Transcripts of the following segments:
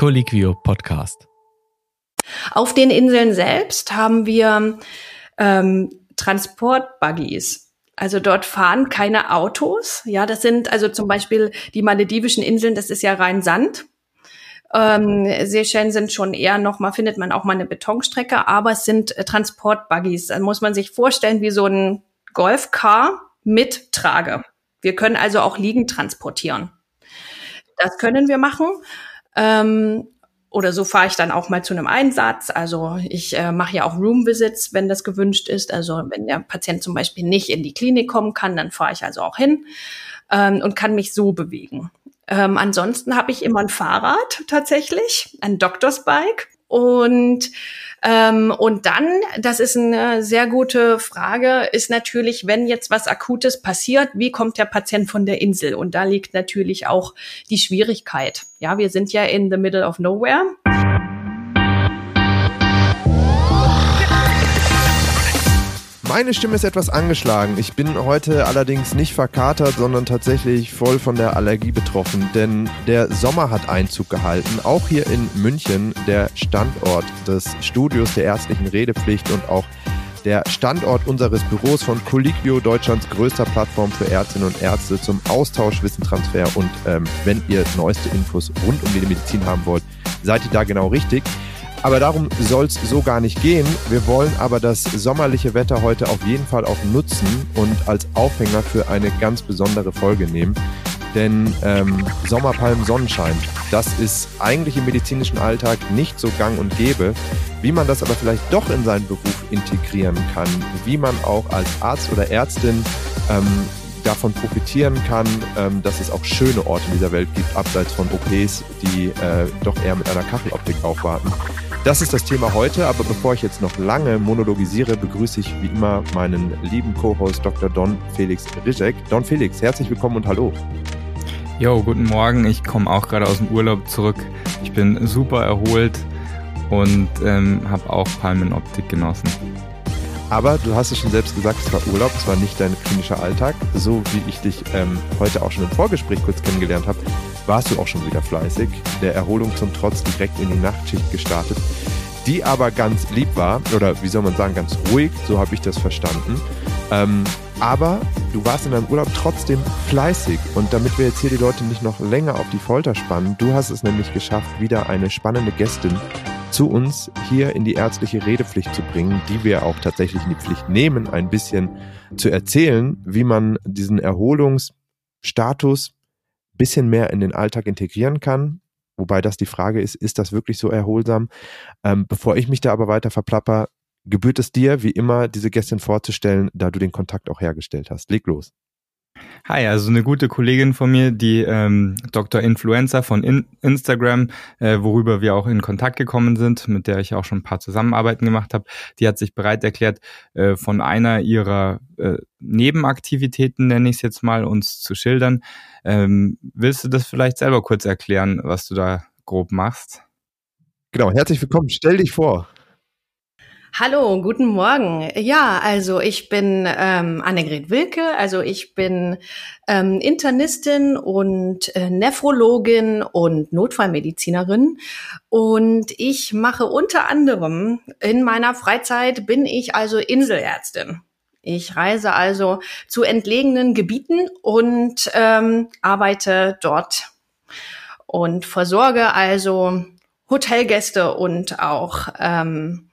Colliquio Podcast. Auf den Inseln selbst haben wir ähm, Transportbuggies. Also dort fahren keine Autos. Ja, das sind also zum Beispiel die maledivischen Inseln, das ist ja rein Sand. Ähm, Seychellen sind schon eher noch mal, findet man auch mal eine Betonstrecke, aber es sind äh, Transportbuggies. Da muss man sich vorstellen wie so ein Golfcar mit Trage. Wir können also auch liegend transportieren. Das können wir machen. Ähm, oder so fahre ich dann auch mal zu einem Einsatz. Also ich äh, mache ja auch Room Visits, wenn das gewünscht ist. Also wenn der Patient zum Beispiel nicht in die Klinik kommen kann, dann fahre ich also auch hin ähm, und kann mich so bewegen. Ähm, ansonsten habe ich immer ein Fahrrad tatsächlich, ein Doctor's Bike und ähm, und dann, das ist eine sehr gute Frage, ist natürlich, wenn jetzt was Akutes passiert, wie kommt der Patient von der Insel? Und da liegt natürlich auch die Schwierigkeit. Ja, wir sind ja in the middle of nowhere. Meine Stimme ist etwas angeschlagen. Ich bin heute allerdings nicht verkatert, sondern tatsächlich voll von der Allergie betroffen, denn der Sommer hat Einzug gehalten. Auch hier in München, der Standort des Studios der ärztlichen Redepflicht und auch der Standort unseres Büros von Colliquio, Deutschlands größter Plattform für Ärztinnen und Ärzte zum Austausch, Wissentransfer und ähm, wenn ihr neueste Infos rund um die Medizin haben wollt, seid ihr da genau richtig. Aber darum soll es so gar nicht gehen. Wir wollen aber das sommerliche Wetter heute auf jeden Fall auch nutzen und als Aufhänger für eine ganz besondere Folge nehmen. Denn ähm, Sommerpalmen Sonnenschein, das ist eigentlich im medizinischen Alltag nicht so gang und gäbe. Wie man das aber vielleicht doch in seinen Beruf integrieren kann, wie man auch als Arzt oder Ärztin ähm, davon profitieren kann, ähm, dass es auch schöne Orte in dieser Welt gibt, abseits von OPs, die äh, doch eher mit einer Kacheloptik aufwarten. Das ist das Thema heute, aber bevor ich jetzt noch lange monologisiere, begrüße ich wie immer meinen lieben Co-Host Dr. Don Felix Rizek. Don Felix, herzlich willkommen und hallo. Jo, guten Morgen. Ich komme auch gerade aus dem Urlaub zurück. Ich bin super erholt und ähm, habe auch Palmenoptik genossen. Aber du hast es schon selbst gesagt, es war Urlaub, es war nicht dein klinischer Alltag. So wie ich dich ähm, heute auch schon im Vorgespräch kurz kennengelernt habe, warst du auch schon wieder fleißig. Der Erholung zum Trotz direkt in die Nachtschicht gestartet, die aber ganz lieb war, oder wie soll man sagen, ganz ruhig, so habe ich das verstanden. Ähm, aber du warst in deinem Urlaub trotzdem fleißig. Und damit wir jetzt hier die Leute nicht noch länger auf die Folter spannen, du hast es nämlich geschafft, wieder eine spannende Gästin zu uns hier in die ärztliche Redepflicht zu bringen, die wir auch tatsächlich in die Pflicht nehmen, ein bisschen zu erzählen, wie man diesen Erholungsstatus bisschen mehr in den Alltag integrieren kann. Wobei das die Frage ist, ist das wirklich so erholsam? Ähm, bevor ich mich da aber weiter verplapper, gebührt es dir, wie immer, diese Gästin vorzustellen, da du den Kontakt auch hergestellt hast. Leg los. Hi, also eine gute Kollegin von mir, die ähm, Dr. Influencer von In Instagram, äh, worüber wir auch in Kontakt gekommen sind, mit der ich auch schon ein paar Zusammenarbeiten gemacht habe, die hat sich bereit erklärt, äh, von einer ihrer äh, Nebenaktivitäten, nenne ich es jetzt mal, uns zu schildern. Ähm, willst du das vielleicht selber kurz erklären, was du da grob machst? Genau, herzlich willkommen. Stell dich vor. Hallo, guten Morgen. Ja, also ich bin ähm, Annegret Wilke, also ich bin ähm, Internistin und äh, Nephrologin und Notfallmedizinerin und ich mache unter anderem in meiner Freizeit bin ich also Inselärztin. Ich reise also zu entlegenen Gebieten und ähm, arbeite dort und versorge also Hotelgäste und auch ähm,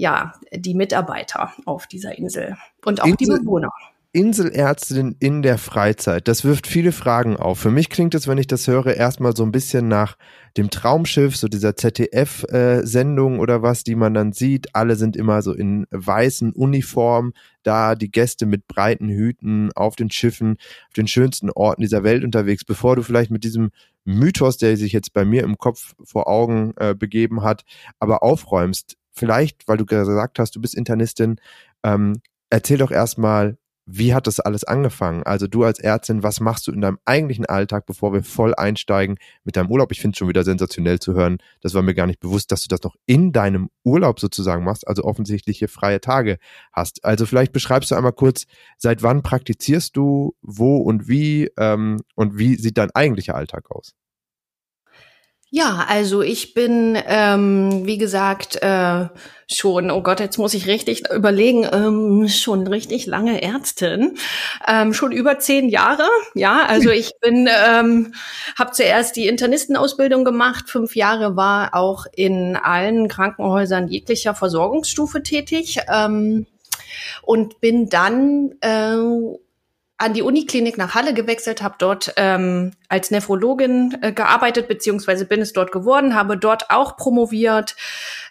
ja, die Mitarbeiter auf dieser Insel und auch Insel, die Bewohner. Inselärztin in der Freizeit, das wirft viele Fragen auf. Für mich klingt es, wenn ich das höre, erstmal so ein bisschen nach dem Traumschiff, so dieser ZDF-Sendung äh, oder was, die man dann sieht. Alle sind immer so in weißen Uniformen, da die Gäste mit breiten Hüten auf den Schiffen, auf den schönsten Orten dieser Welt unterwegs, bevor du vielleicht mit diesem Mythos, der sich jetzt bei mir im Kopf vor Augen äh, begeben hat, aber aufräumst vielleicht, weil du gesagt hast, du bist Internistin, ähm, erzähl doch erstmal, wie hat das alles angefangen? Also du als Ärztin, was machst du in deinem eigentlichen Alltag, bevor wir voll einsteigen mit deinem Urlaub? Ich finde es schon wieder sensationell zu hören. Das war mir gar nicht bewusst, dass du das noch in deinem Urlaub sozusagen machst, also offensichtliche freie Tage hast. Also vielleicht beschreibst du einmal kurz, seit wann praktizierst du, wo und wie ähm, und wie sieht dein eigentlicher Alltag aus? Ja, also ich bin, ähm, wie gesagt, äh, schon, oh Gott, jetzt muss ich richtig überlegen, ähm, schon richtig lange Ärztin, ähm, schon über zehn Jahre. Ja, also ich bin, ähm, habe zuerst die Internistenausbildung gemacht, fünf Jahre war auch in allen Krankenhäusern jeglicher Versorgungsstufe tätig ähm, und bin dann äh, an die Uniklinik nach Halle gewechselt, habe dort ähm, als Nephrologin äh, gearbeitet, beziehungsweise bin es dort geworden, habe dort auch promoviert,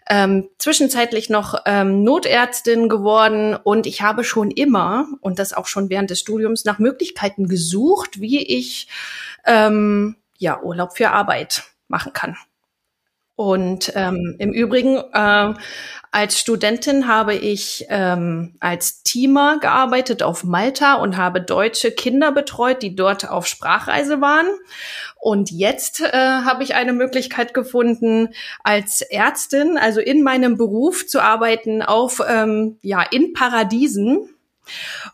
ähm, zwischenzeitlich noch ähm, Notärztin geworden und ich habe schon immer, und das auch schon während des Studiums, nach Möglichkeiten gesucht, wie ich ähm, ja Urlaub für Arbeit machen kann. Und ähm, im Übrigen, äh, als Studentin habe ich ähm, als Teamer gearbeitet auf Malta und habe deutsche Kinder betreut, die dort auf Sprachreise waren. Und jetzt äh, habe ich eine Möglichkeit gefunden, als Ärztin, also in meinem Beruf zu arbeiten, auf ähm, ja in Paradiesen.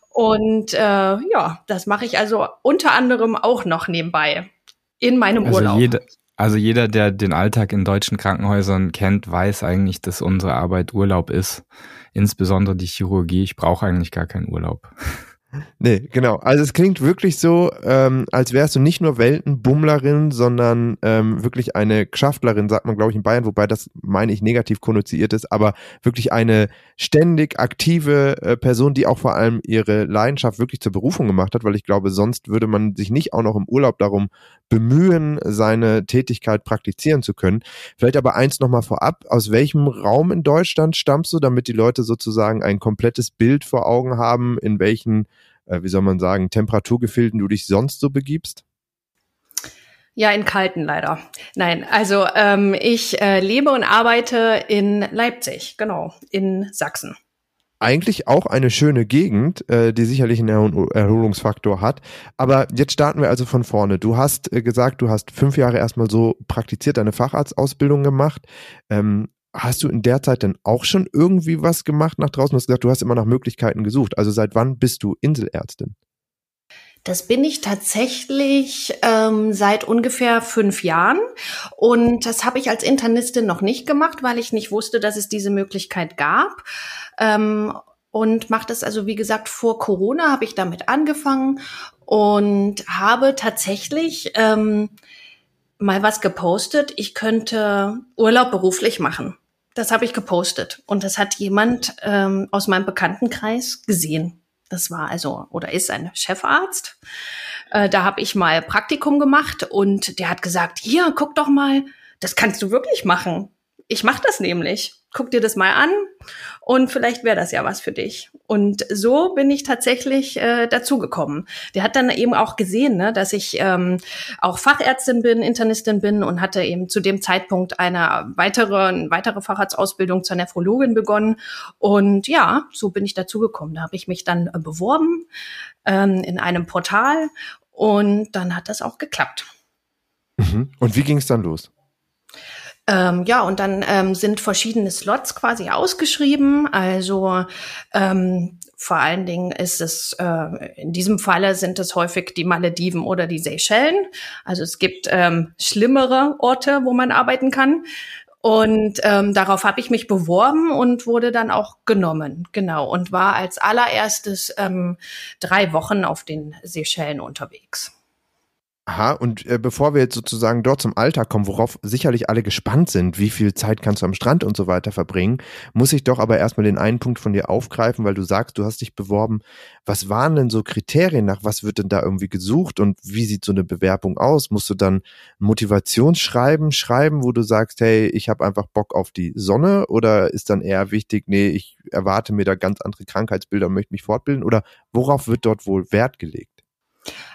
Und äh, ja, das mache ich also unter anderem auch noch nebenbei in meinem also Urlaub. Jede, also jeder, der den Alltag in deutschen Krankenhäusern kennt, weiß eigentlich, dass unsere Arbeit Urlaub ist. Insbesondere die Chirurgie. Ich brauche eigentlich gar keinen Urlaub. Nee, genau. Also es klingt wirklich so, ähm, als wärst du nicht nur Weltenbummlerin, sondern ähm, wirklich eine Gschaftlerin, sagt man, glaube ich, in Bayern, wobei das, meine ich, negativ konnotiert ist, aber wirklich eine ständig aktive äh, Person, die auch vor allem ihre Leidenschaft wirklich zur Berufung gemacht hat, weil ich glaube, sonst würde man sich nicht auch noch im Urlaub darum bemühen, seine Tätigkeit praktizieren zu können. Vielleicht aber eins nochmal vorab, aus welchem Raum in Deutschland stammst du, damit die Leute sozusagen ein komplettes Bild vor Augen haben, in welchen äh, wie soll man sagen, Temperaturgefilden du dich sonst so begibst? Ja, in kalten leider. Nein, also ähm, ich äh, lebe und arbeite in Leipzig, genau, in Sachsen. Eigentlich auch eine schöne Gegend, äh, die sicherlich einen Erholungsfaktor hat. Aber jetzt starten wir also von vorne. Du hast äh, gesagt, du hast fünf Jahre erstmal so praktiziert, deine Facharztausbildung gemacht. Ähm, Hast du in der Zeit denn auch schon irgendwie was gemacht nach draußen? Du hast gesagt, du hast immer nach Möglichkeiten gesucht. Also seit wann bist du Inselärztin? Das bin ich tatsächlich ähm, seit ungefähr fünf Jahren. Und das habe ich als Internistin noch nicht gemacht, weil ich nicht wusste, dass es diese Möglichkeit gab. Ähm, und mache das also, wie gesagt, vor Corona habe ich damit angefangen und habe tatsächlich ähm, mal was gepostet. Ich könnte Urlaub beruflich machen. Das habe ich gepostet und das hat jemand ähm, aus meinem Bekanntenkreis gesehen. Das war also oder ist ein Chefarzt. Äh, da habe ich mal Praktikum gemacht und der hat gesagt, hier, guck doch mal, das kannst du wirklich machen. Ich mache das nämlich guck dir das mal an und vielleicht wäre das ja was für dich. Und so bin ich tatsächlich äh, dazugekommen. Der hat dann eben auch gesehen, ne, dass ich ähm, auch Fachärztin bin, Internistin bin und hatte eben zu dem Zeitpunkt eine weitere, eine weitere Facharztausbildung zur Nephrologin begonnen. Und ja, so bin ich dazugekommen. Da habe ich mich dann äh, beworben ähm, in einem Portal und dann hat das auch geklappt. Mhm. Und wie ging es dann los? Ähm, ja, und dann ähm, sind verschiedene Slots quasi ausgeschrieben. Also ähm, vor allen Dingen ist es, äh, in diesem Falle sind es häufig die Malediven oder die Seychellen. Also es gibt ähm, schlimmere Orte, wo man arbeiten kann. Und ähm, darauf habe ich mich beworben und wurde dann auch genommen, genau. Und war als allererstes ähm, drei Wochen auf den Seychellen unterwegs. Aha, und äh, bevor wir jetzt sozusagen dort zum Alltag kommen, worauf sicherlich alle gespannt sind, wie viel Zeit kannst du am Strand und so weiter verbringen, muss ich doch aber erstmal den einen Punkt von dir aufgreifen, weil du sagst, du hast dich beworben. Was waren denn so Kriterien nach? Was wird denn da irgendwie gesucht und wie sieht so eine Bewerbung aus? Musst du dann Motivationsschreiben schreiben, wo du sagst, hey, ich habe einfach Bock auf die Sonne oder ist dann eher wichtig, nee, ich erwarte mir da ganz andere Krankheitsbilder und möchte mich fortbilden oder worauf wird dort wohl Wert gelegt?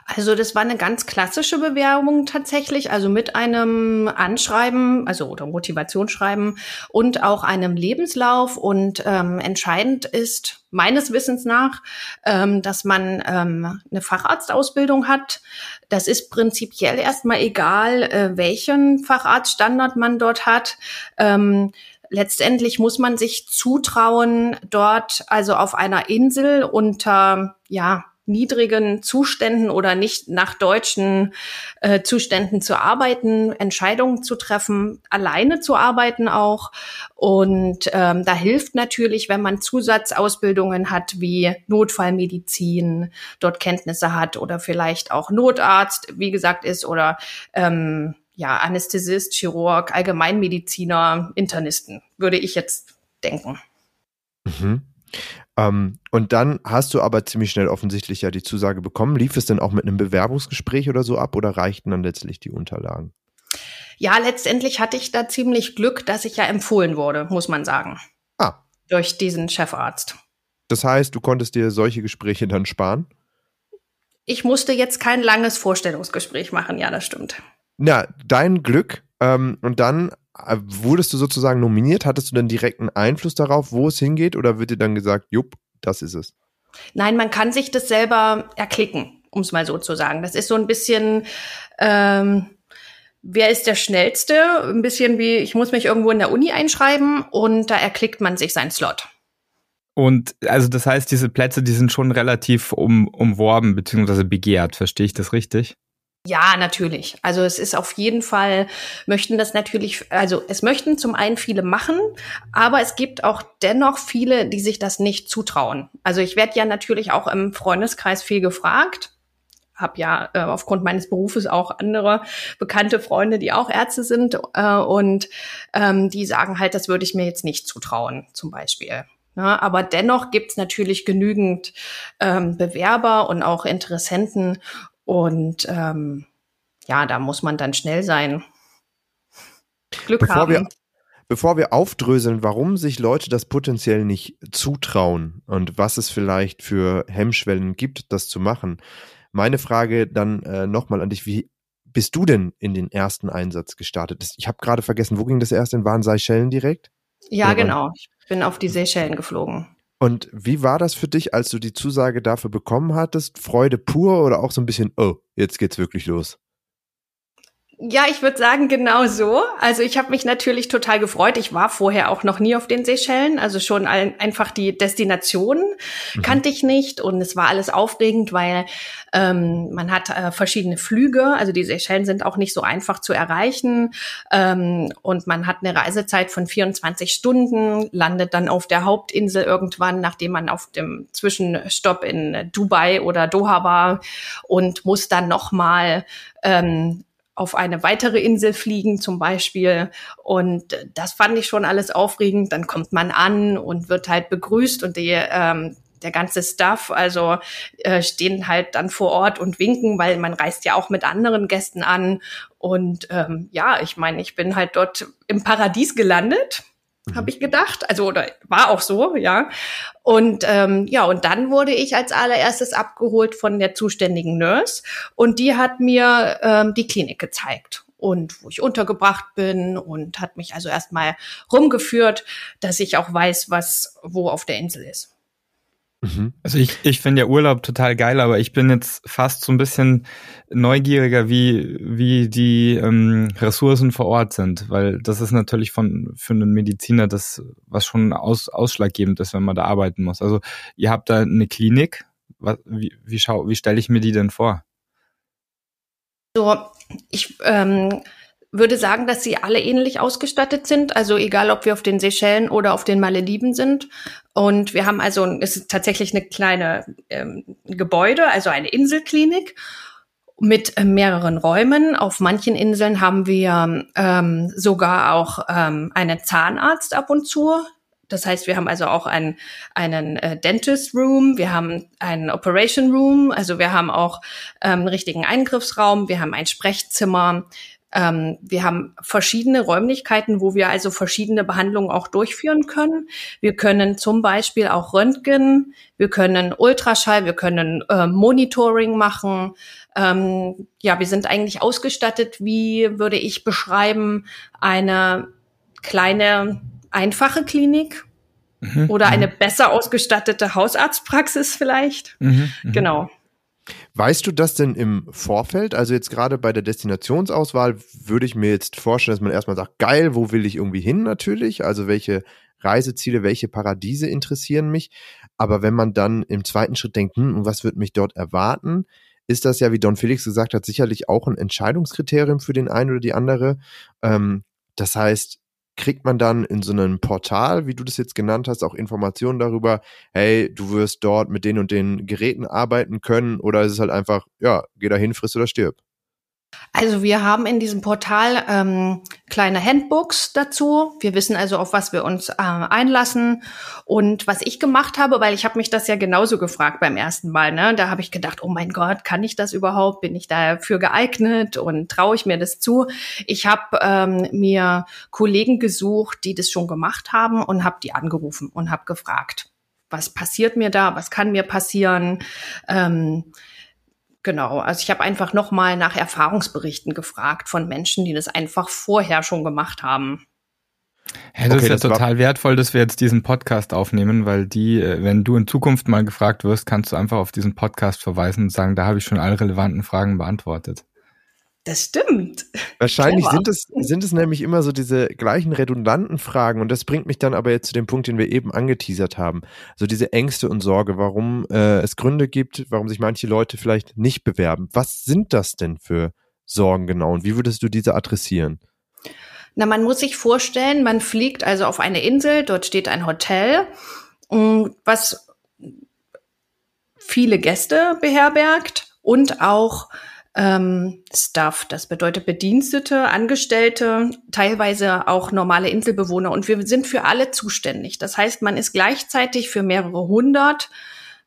Also das war eine ganz klassische Bewerbung tatsächlich, also mit einem Anschreiben, also oder Motivationsschreiben und auch einem Lebenslauf. Und ähm, entscheidend ist meines Wissens nach, ähm, dass man ähm, eine Facharztausbildung hat. Das ist prinzipiell erstmal egal, äh, welchen Facharztstandard man dort hat. Ähm, letztendlich muss man sich zutrauen, dort also auf einer Insel unter ja niedrigen Zuständen oder nicht nach deutschen äh, Zuständen zu arbeiten, Entscheidungen zu treffen, alleine zu arbeiten auch. Und ähm, da hilft natürlich, wenn man Zusatzausbildungen hat wie Notfallmedizin, dort Kenntnisse hat oder vielleicht auch Notarzt, wie gesagt, ist oder ähm, ja, Anästhesist, Chirurg, Allgemeinmediziner, Internisten, würde ich jetzt denken. Mhm. Ähm, und dann hast du aber ziemlich schnell offensichtlich ja die Zusage bekommen. Lief es denn auch mit einem Bewerbungsgespräch oder so ab oder reichten dann letztlich die Unterlagen? Ja, letztendlich hatte ich da ziemlich Glück, dass ich ja empfohlen wurde, muss man sagen. Ah. Durch diesen Chefarzt. Das heißt, du konntest dir solche Gespräche dann sparen? Ich musste jetzt kein langes Vorstellungsgespräch machen, ja, das stimmt. Na, dein Glück. Ähm, und dann wurdest du sozusagen nominiert. Hattest du denn direkten Einfluss darauf, wo es hingeht? Oder wird dir dann gesagt, jupp, das ist es? Nein, man kann sich das selber erklicken, um es mal so zu sagen. Das ist so ein bisschen, ähm, wer ist der Schnellste? Ein bisschen wie, ich muss mich irgendwo in der Uni einschreiben und da erklickt man sich seinen Slot. Und also das heißt, diese Plätze, die sind schon relativ um, umworben bzw. begehrt, verstehe ich das richtig? Ja, natürlich. Also es ist auf jeden Fall, möchten das natürlich, also es möchten zum einen viele machen, aber es gibt auch dennoch viele, die sich das nicht zutrauen. Also ich werde ja natürlich auch im Freundeskreis viel gefragt habe ja äh, aufgrund meines Berufes auch andere bekannte Freunde, die auch Ärzte sind äh, und ähm, die sagen halt, das würde ich mir jetzt nicht zutrauen, zum Beispiel. Ja, ne? aber dennoch gibt's natürlich genügend ähm, Bewerber und auch Interessenten und ähm, ja, da muss man dann schnell sein. Glück bevor haben. Wir, bevor wir aufdröseln, warum sich Leute das potenziell nicht zutrauen und was es vielleicht für Hemmschwellen gibt, das zu machen. Meine Frage dann äh, nochmal an dich, wie bist du denn in den ersten Einsatz gestartet? Ich habe gerade vergessen, wo ging das erst in? Waren Seychellen direkt? Ja, Oder genau. Ich bin auf die Seychellen geflogen. Und wie war das für dich, als du die Zusage dafür bekommen hattest? Freude pur oder auch so ein bisschen, oh, jetzt geht's wirklich los? Ja, ich würde sagen, genau so. Also ich habe mich natürlich total gefreut. Ich war vorher auch noch nie auf den Seychellen. Also schon ein, einfach die Destination mhm. kannte ich nicht. Und es war alles aufregend, weil ähm, man hat äh, verschiedene Flüge. Also die Seychellen sind auch nicht so einfach zu erreichen. Ähm, und man hat eine Reisezeit von 24 Stunden, landet dann auf der Hauptinsel irgendwann, nachdem man auf dem Zwischenstopp in Dubai oder Doha war und muss dann nochmal ähm, auf eine weitere Insel fliegen zum Beispiel. Und das fand ich schon alles aufregend. Dann kommt man an und wird halt begrüßt und die, ähm, der ganze Stuff, also äh, stehen halt dann vor Ort und winken, weil man reist ja auch mit anderen Gästen an. Und ähm, ja, ich meine, ich bin halt dort im Paradies gelandet mhm. habe ich gedacht. Also oder war auch so, ja. Und ähm, ja, und dann wurde ich als allererstes abgeholt von der zuständigen Nurse und die hat mir ähm, die Klinik gezeigt und wo ich untergebracht bin und hat mich also erstmal rumgeführt, dass ich auch weiß, was wo auf der Insel ist. Mhm. Also ich, ich finde ja Urlaub total geil, aber ich bin jetzt fast so ein bisschen neugieriger, wie, wie die ähm, Ressourcen vor Ort sind, weil das ist natürlich von für einen Mediziner das, was schon aus, ausschlaggebend ist, wenn man da arbeiten muss. Also ihr habt da eine Klinik, was, wie, wie, schau, wie stelle ich mir die denn vor? So, ich ähm, würde sagen, dass sie alle ähnlich ausgestattet sind. Also egal, ob wir auf den Seychellen oder auf den Malediven sind. Und wir haben also, es ist tatsächlich eine kleine ähm, Gebäude, also eine Inselklinik mit äh, mehreren Räumen. Auf manchen Inseln haben wir ähm, sogar auch ähm, einen Zahnarzt ab und zu. Das heißt, wir haben also auch einen, einen äh, Dentist Room, wir haben einen Operation Room, also wir haben auch ähm, einen richtigen Eingriffsraum, wir haben ein Sprechzimmer, ähm, wir haben verschiedene Räumlichkeiten, wo wir also verschiedene Behandlungen auch durchführen können. Wir können zum Beispiel auch Röntgen, wir können Ultraschall, wir können äh, Monitoring machen. Ähm, ja, wir sind eigentlich ausgestattet, wie würde ich beschreiben, eine kleine, einfache Klinik mhm, oder eine mhm. besser ausgestattete Hausarztpraxis vielleicht. Mhm, mhm. genau. Weißt du das denn im Vorfeld? Also jetzt gerade bei der Destinationsauswahl würde ich mir jetzt vorstellen, dass man erstmal sagt, geil, wo will ich irgendwie hin natürlich? Also welche Reiseziele, welche Paradiese interessieren mich? Aber wenn man dann im zweiten Schritt denkt, hm, was wird mich dort erwarten, ist das ja, wie Don Felix gesagt hat, sicherlich auch ein Entscheidungskriterium für den einen oder die andere. Ähm, das heißt, kriegt man dann in so einem Portal, wie du das jetzt genannt hast, auch Informationen darüber, hey, du wirst dort mit den und den Geräten arbeiten können oder ist es halt einfach, ja, geh da hin, friss oder stirb? Also wir haben in diesem Portal ähm, kleine Handbooks dazu. Wir wissen also, auf was wir uns äh, einlassen. Und was ich gemacht habe, weil ich habe mich das ja genauso gefragt beim ersten Mal, ne? da habe ich gedacht, oh mein Gott, kann ich das überhaupt? Bin ich dafür geeignet und traue ich mir das zu? Ich habe ähm, mir Kollegen gesucht, die das schon gemacht haben und habe die angerufen und habe gefragt, was passiert mir da? Was kann mir passieren? Ähm, Genau, also ich habe einfach nochmal nach Erfahrungsberichten gefragt von Menschen, die das einfach vorher schon gemacht haben. Ja, das okay, ist ja das total wertvoll, dass wir jetzt diesen Podcast aufnehmen, weil die, äh, wenn du in Zukunft mal gefragt wirst, kannst du einfach auf diesen Podcast verweisen und sagen, da habe ich schon alle relevanten Fragen beantwortet. Das stimmt. Wahrscheinlich sind es, sind es nämlich immer so diese gleichen redundanten Fragen. Und das bringt mich dann aber jetzt zu dem Punkt, den wir eben angeteasert haben. So diese Ängste und Sorge, warum äh, es Gründe gibt, warum sich manche Leute vielleicht nicht bewerben. Was sind das denn für Sorgen genau? Und wie würdest du diese adressieren? Na, man muss sich vorstellen, man fliegt also auf eine Insel, dort steht ein Hotel, was viele Gäste beherbergt und auch ähm, Staff. Das bedeutet Bedienstete, Angestellte, teilweise auch normale Inselbewohner. Und wir sind für alle zuständig. Das heißt, man ist gleichzeitig für mehrere hundert,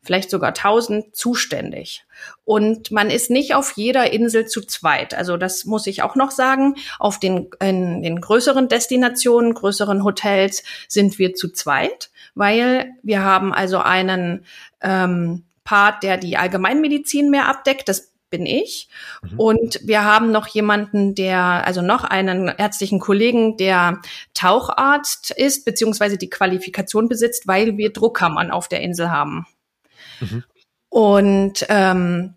vielleicht sogar tausend zuständig. Und man ist nicht auf jeder Insel zu zweit. Also das muss ich auch noch sagen. Auf den, in den größeren Destinationen, größeren Hotels sind wir zu zweit, weil wir haben also einen ähm, Part, der die Allgemeinmedizin mehr abdeckt. Das bin ich. Mhm. Und wir haben noch jemanden, der, also noch einen ärztlichen Kollegen, der Taucharzt ist, beziehungsweise die Qualifikation besitzt, weil wir Druckkammern auf der Insel haben. Mhm. Und ähm,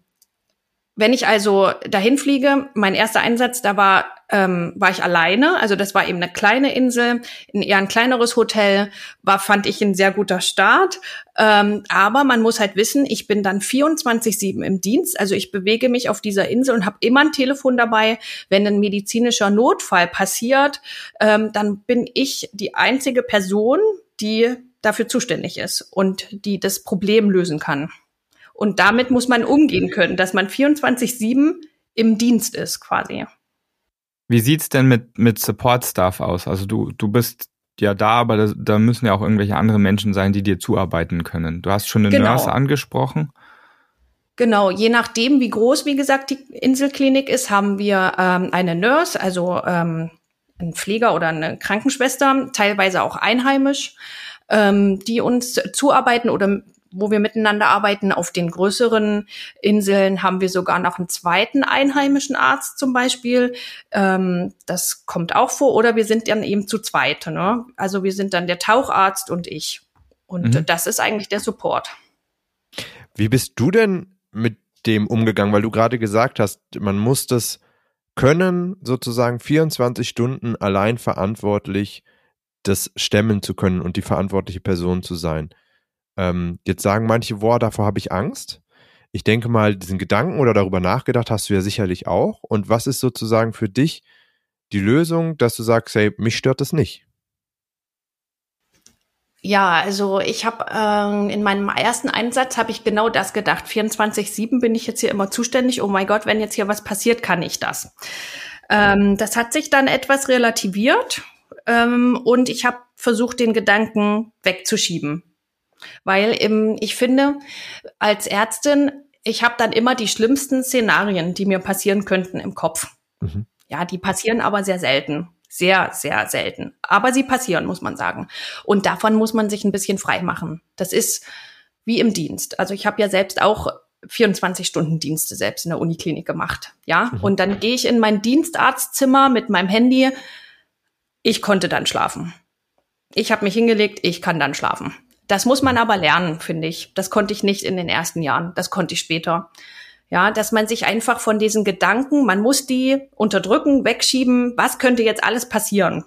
wenn ich also dahin fliege, mein erster Einsatz, da war, ähm, war ich alleine. Also das war eben eine kleine Insel, ein eher ein kleineres Hotel, war, fand ich ein sehr guter Start. Ähm, aber man muss halt wissen, ich bin dann 24-7 im Dienst. Also ich bewege mich auf dieser Insel und habe immer ein Telefon dabei. Wenn ein medizinischer Notfall passiert, ähm, dann bin ich die einzige Person, die dafür zuständig ist und die das Problem lösen kann. Und damit muss man umgehen können, dass man 24-7 im Dienst ist quasi. Wie sieht's denn mit, mit Support-Staff aus? Also du, du bist ja da, aber da, da, müssen ja auch irgendwelche andere Menschen sein, die dir zuarbeiten können. Du hast schon eine genau. Nurse angesprochen. Genau, je nachdem, wie groß, wie gesagt, die Inselklinik ist, haben wir ähm, eine Nurse, also ähm, ein Pfleger oder eine Krankenschwester, teilweise auch einheimisch, ähm, die uns zuarbeiten oder wo wir miteinander arbeiten. Auf den größeren Inseln haben wir sogar noch einen zweiten einheimischen Arzt zum Beispiel. Ähm, das kommt auch vor. Oder wir sind dann eben zu zweit. Ne? Also wir sind dann der Taucharzt und ich. Und mhm. das ist eigentlich der Support. Wie bist du denn mit dem umgegangen? Weil du gerade gesagt hast, man muss das können, sozusagen 24 Stunden allein verantwortlich das stemmen zu können und die verantwortliche Person zu sein. Ähm, jetzt sagen manche, boah, davor habe ich Angst. Ich denke mal, diesen Gedanken oder darüber nachgedacht hast du ja sicherlich auch. Und was ist sozusagen für dich die Lösung, dass du sagst, hey, mich stört das nicht? Ja, also ich habe ähm, in meinem ersten Einsatz habe ich genau das gedacht. 24/7 bin ich jetzt hier immer zuständig. Oh mein Gott, wenn jetzt hier was passiert, kann ich das. Ähm, das hat sich dann etwas relativiert ähm, und ich habe versucht, den Gedanken wegzuschieben. Weil ähm, ich finde, als Ärztin, ich habe dann immer die schlimmsten Szenarien, die mir passieren könnten im Kopf. Mhm. Ja, die passieren aber sehr selten. Sehr, sehr selten. Aber sie passieren, muss man sagen. Und davon muss man sich ein bisschen frei machen. Das ist wie im Dienst. Also ich habe ja selbst auch 24-Stunden-Dienste selbst in der Uniklinik gemacht. Ja, mhm. und dann gehe ich in mein Dienstarztzimmer mit meinem Handy. Ich konnte dann schlafen. Ich habe mich hingelegt, ich kann dann schlafen. Das muss man aber lernen, finde ich. Das konnte ich nicht in den ersten Jahren. Das konnte ich später. Ja, dass man sich einfach von diesen Gedanken, man muss die unterdrücken, wegschieben. Was könnte jetzt alles passieren?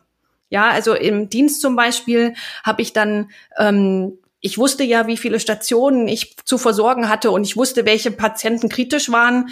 Ja, also im Dienst zum Beispiel habe ich dann ähm, ich wusste ja, wie viele Stationen ich zu versorgen hatte und ich wusste, welche Patienten kritisch waren.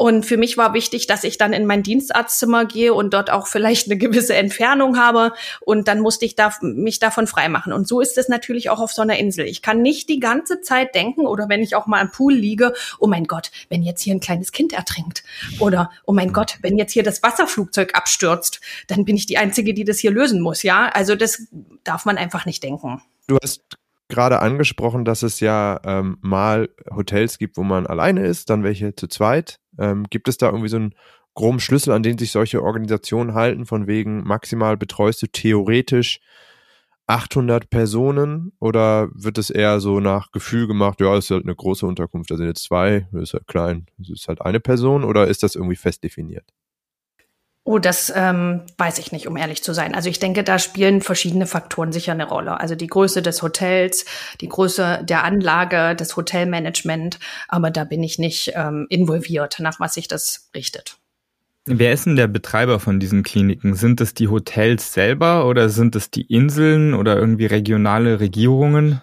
Und für mich war wichtig, dass ich dann in mein Dienstarztzimmer gehe und dort auch vielleicht eine gewisse Entfernung habe. Und dann musste ich da, mich davon freimachen. Und so ist es natürlich auch auf so einer Insel. Ich kann nicht die ganze Zeit denken oder wenn ich auch mal am Pool liege, oh mein Gott, wenn jetzt hier ein kleines Kind ertrinkt. Oder, oh mein Gott, wenn jetzt hier das Wasserflugzeug abstürzt, dann bin ich die Einzige, die das hier lösen muss. Ja, also das darf man einfach nicht denken. Du hast gerade angesprochen, dass es ja ähm, mal Hotels gibt, wo man alleine ist, dann welche zu zweit. Ähm, gibt es da irgendwie so einen groben Schlüssel, an den sich solche Organisationen halten, von wegen maximal betreust du theoretisch 800 Personen? Oder wird es eher so nach Gefühl gemacht, ja, ist halt eine große Unterkunft, da sind jetzt zwei, das ist halt klein, ist halt eine Person? Oder ist das irgendwie fest definiert? Oh, das ähm, weiß ich nicht, um ehrlich zu sein. Also ich denke, da spielen verschiedene Faktoren sicher eine Rolle. Also die Größe des Hotels, die Größe der Anlage, das Hotelmanagement. Aber da bin ich nicht ähm, involviert, nach was sich das richtet. Wer ist denn der Betreiber von diesen Kliniken? Sind es die Hotels selber oder sind es die Inseln oder irgendwie regionale Regierungen?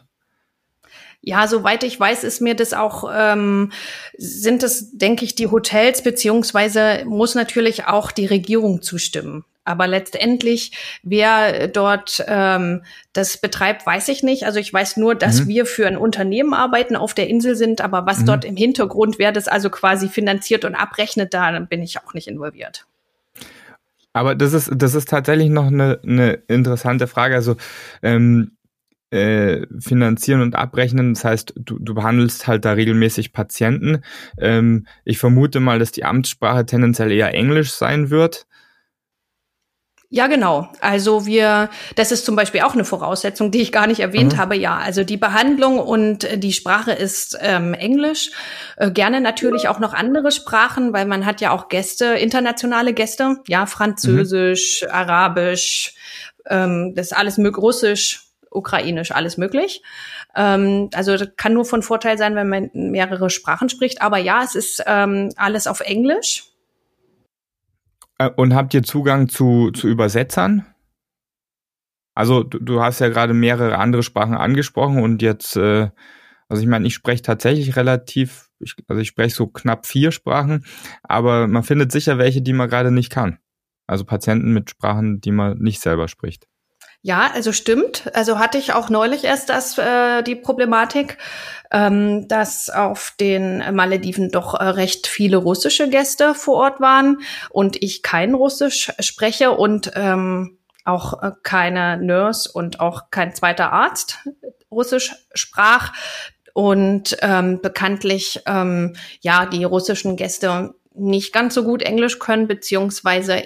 Ja, soweit ich weiß, ist mir das auch, ähm, sind es, denke ich, die Hotels, beziehungsweise muss natürlich auch die Regierung zustimmen. Aber letztendlich, wer dort ähm, das betreibt, weiß ich nicht. Also ich weiß nur, dass mhm. wir für ein Unternehmen arbeiten, auf der Insel sind, aber was mhm. dort im Hintergrund, wer das also quasi finanziert und abrechnet, da bin ich auch nicht involviert. Aber das ist, das ist tatsächlich noch eine, eine interessante Frage. Also ähm, äh, finanzieren und abrechnen. Das heißt, du, du behandelst halt da regelmäßig Patienten. Ähm, ich vermute mal, dass die Amtssprache tendenziell eher Englisch sein wird. Ja, genau. Also wir, das ist zum Beispiel auch eine Voraussetzung, die ich gar nicht erwähnt mhm. habe. Ja, also die Behandlung und die Sprache ist ähm, Englisch. Äh, gerne natürlich auch noch andere Sprachen, weil man hat ja auch Gäste, internationale Gäste. Ja, Französisch, mhm. Arabisch, ähm, das ist alles möglich, Russisch ukrainisch, alles möglich. Ähm, also das kann nur von Vorteil sein, wenn man mehrere Sprachen spricht. Aber ja, es ist ähm, alles auf Englisch. Äh, und habt ihr Zugang zu, zu Übersetzern? Also du, du hast ja gerade mehrere andere Sprachen angesprochen und jetzt, äh, also ich meine, ich spreche tatsächlich relativ, ich, also ich spreche so knapp vier Sprachen, aber man findet sicher welche, die man gerade nicht kann. Also Patienten mit Sprachen, die man nicht selber spricht. Ja, also stimmt. Also hatte ich auch neulich erst das äh, die Problematik, ähm, dass auf den Malediven doch äh, recht viele russische Gäste vor Ort waren und ich kein Russisch spreche und ähm, auch äh, keine Nurse und auch kein zweiter Arzt Russisch sprach und ähm, bekanntlich ähm, ja die russischen Gäste nicht ganz so gut Englisch können beziehungsweise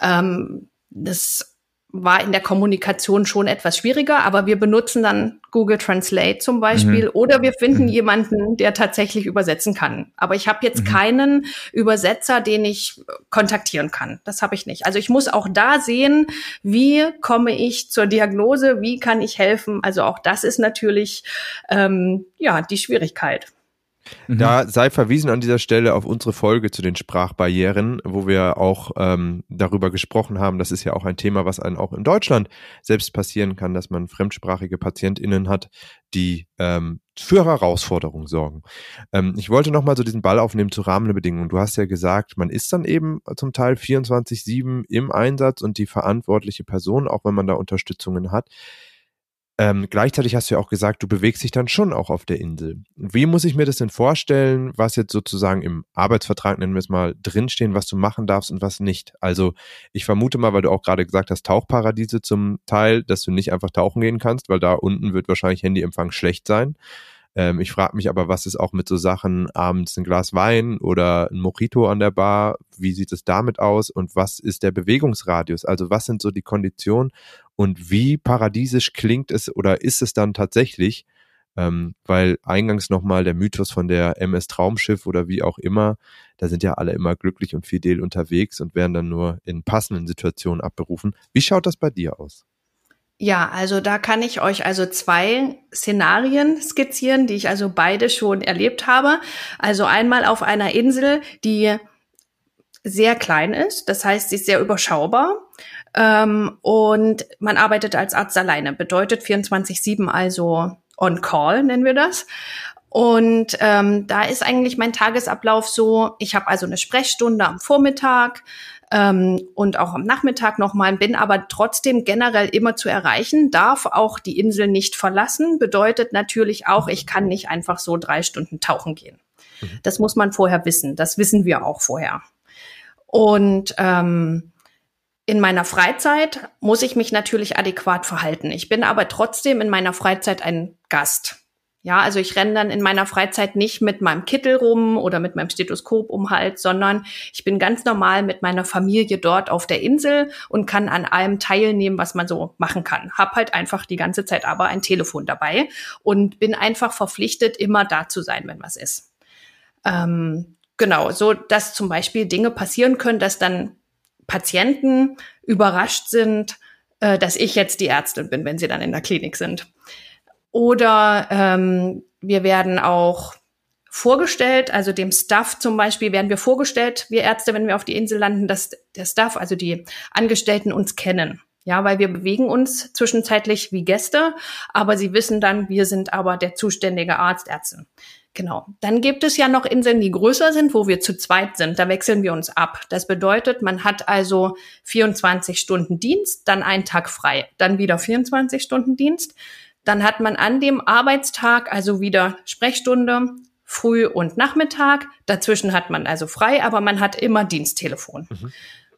ähm, das war in der Kommunikation schon etwas schwieriger, aber wir benutzen dann Google Translate zum Beispiel mhm. oder wir finden mhm. jemanden, der tatsächlich übersetzen kann. Aber ich habe jetzt mhm. keinen Übersetzer, den ich kontaktieren kann. Das habe ich nicht. Also ich muss auch da sehen, wie komme ich zur Diagnose, wie kann ich helfen. Also auch das ist natürlich ähm, ja die Schwierigkeit. Mhm. Da sei verwiesen an dieser Stelle auf unsere Folge zu den Sprachbarrieren, wo wir auch ähm, darüber gesprochen haben. Das ist ja auch ein Thema, was einem auch in Deutschland selbst passieren kann, dass man fremdsprachige PatientInnen hat, die ähm, für Herausforderungen sorgen. Ähm, ich wollte nochmal so diesen Ball aufnehmen zu Rahmenbedingungen. Du hast ja gesagt, man ist dann eben zum Teil 24-7 im Einsatz und die verantwortliche Person, auch wenn man da Unterstützungen hat. Ähm, gleichzeitig hast du ja auch gesagt, du bewegst dich dann schon auch auf der Insel. Wie muss ich mir das denn vorstellen, was jetzt sozusagen im Arbeitsvertrag, nennen wir es mal, drinstehen, was du machen darfst und was nicht? Also ich vermute mal, weil du auch gerade gesagt hast, Tauchparadiese zum Teil, dass du nicht einfach tauchen gehen kannst, weil da unten wird wahrscheinlich Handyempfang schlecht sein. Ähm, ich frage mich aber, was ist auch mit so Sachen, abends ein Glas Wein oder ein Mojito an der Bar? Wie sieht es damit aus? Und was ist der Bewegungsradius? Also was sind so die Konditionen? Und wie paradiesisch klingt es oder ist es dann tatsächlich? Ähm, weil eingangs nochmal der Mythos von der MS Traumschiff oder wie auch immer, da sind ja alle immer glücklich und fidel unterwegs und werden dann nur in passenden Situationen abberufen. Wie schaut das bei dir aus? Ja, also da kann ich euch also zwei Szenarien skizzieren, die ich also beide schon erlebt habe. Also einmal auf einer Insel, die sehr klein ist, das heißt, sie ist sehr überschaubar ähm, und man arbeitet als Arzt alleine. Bedeutet 24-7 also on Call nennen wir das. Und ähm, da ist eigentlich mein Tagesablauf so, ich habe also eine Sprechstunde am Vormittag ähm, und auch am Nachmittag nochmal, bin aber trotzdem generell immer zu erreichen, darf auch die Insel nicht verlassen, bedeutet natürlich auch, ich kann nicht einfach so drei Stunden tauchen gehen. Mhm. Das muss man vorher wissen, das wissen wir auch vorher. Und ähm, in meiner Freizeit muss ich mich natürlich adäquat verhalten. Ich bin aber trotzdem in meiner Freizeit ein Gast. Ja, also ich renne dann in meiner Freizeit nicht mit meinem Kittel rum oder mit meinem Stethoskop um Hals, sondern ich bin ganz normal mit meiner Familie dort auf der Insel und kann an allem teilnehmen, was man so machen kann. Hab halt einfach die ganze Zeit aber ein Telefon dabei und bin einfach verpflichtet, immer da zu sein, wenn was ist. Ähm, genau, so dass zum Beispiel Dinge passieren können, dass dann Patienten überrascht sind, äh, dass ich jetzt die Ärztin bin, wenn sie dann in der Klinik sind. Oder ähm, wir werden auch vorgestellt, also dem Staff zum Beispiel werden wir vorgestellt, wir Ärzte, wenn wir auf die Insel landen, dass der Staff, also die Angestellten uns kennen. Ja, weil wir bewegen uns zwischenzeitlich wie Gäste, aber sie wissen dann, wir sind aber der zuständige Arzt, Ärztin. Genau. Dann gibt es ja noch Inseln, die größer sind, wo wir zu zweit sind. Da wechseln wir uns ab. Das bedeutet, man hat also 24 Stunden Dienst, dann einen Tag frei, dann wieder 24 Stunden Dienst. Dann hat man an dem Arbeitstag also wieder Sprechstunde, Früh und Nachmittag. Dazwischen hat man also frei, aber man hat immer Diensttelefon. Mhm.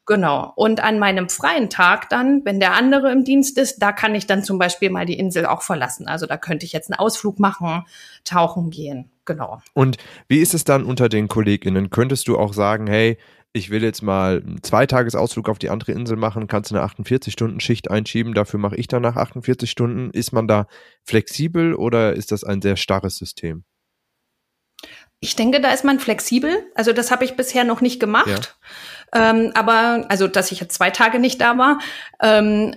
Genau. Und an meinem freien Tag dann, wenn der andere im Dienst ist, da kann ich dann zum Beispiel mal die Insel auch verlassen. Also da könnte ich jetzt einen Ausflug machen, tauchen gehen. Genau. Und wie ist es dann unter den KollegInnen? Könntest du auch sagen, hey, ich will jetzt mal einen Zweitagesausflug auf die andere Insel machen, kannst du eine 48-Stunden-Schicht einschieben, dafür mache ich danach 48 Stunden. Ist man da flexibel oder ist das ein sehr starres System? Ich denke, da ist man flexibel. Also das habe ich bisher noch nicht gemacht. Ja. Ähm, aber, also dass ich jetzt zwei Tage nicht da war. Ähm,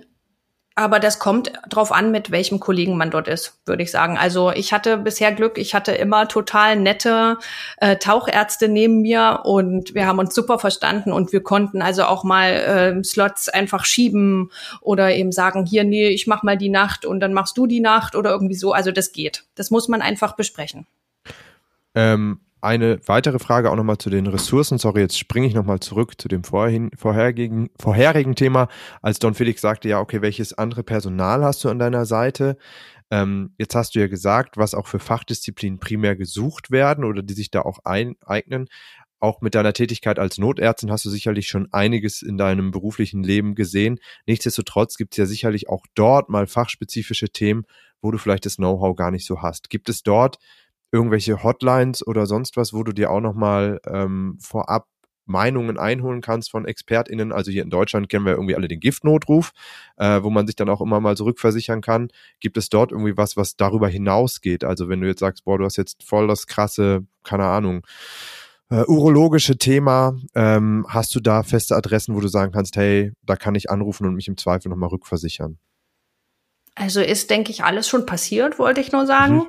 aber das kommt drauf an, mit welchem Kollegen man dort ist, würde ich sagen. Also ich hatte bisher Glück, ich hatte immer total nette äh, Tauchärzte neben mir und wir haben uns super verstanden und wir konnten also auch mal äh, Slots einfach schieben oder eben sagen, hier, nee, ich mach mal die Nacht und dann machst du die Nacht oder irgendwie so. Also das geht. Das muss man einfach besprechen. Ähm, eine weitere Frage auch nochmal zu den Ressourcen. Sorry, jetzt springe ich nochmal zurück zu dem vorhin, vorherigen, vorherigen Thema, als Don Felix sagte, ja, okay, welches andere Personal hast du an deiner Seite? Ähm, jetzt hast du ja gesagt, was auch für Fachdisziplinen primär gesucht werden oder die sich da auch eignen. Auch mit deiner Tätigkeit als Notärztin hast du sicherlich schon einiges in deinem beruflichen Leben gesehen. Nichtsdestotrotz gibt es ja sicherlich auch dort mal fachspezifische Themen, wo du vielleicht das Know-how gar nicht so hast. Gibt es dort irgendwelche Hotlines oder sonst was, wo du dir auch nochmal ähm, vorab Meinungen einholen kannst von ExpertInnen. Also hier in Deutschland kennen wir irgendwie alle den Giftnotruf, äh, wo man sich dann auch immer mal zurückversichern kann. Gibt es dort irgendwie was, was darüber hinausgeht? Also wenn du jetzt sagst, boah, du hast jetzt voll das krasse, keine Ahnung, äh, urologische Thema, ähm, hast du da feste Adressen, wo du sagen kannst, hey, da kann ich anrufen und mich im Zweifel nochmal rückversichern? Also ist, denke ich, alles schon passiert, wollte ich nur sagen. Mhm.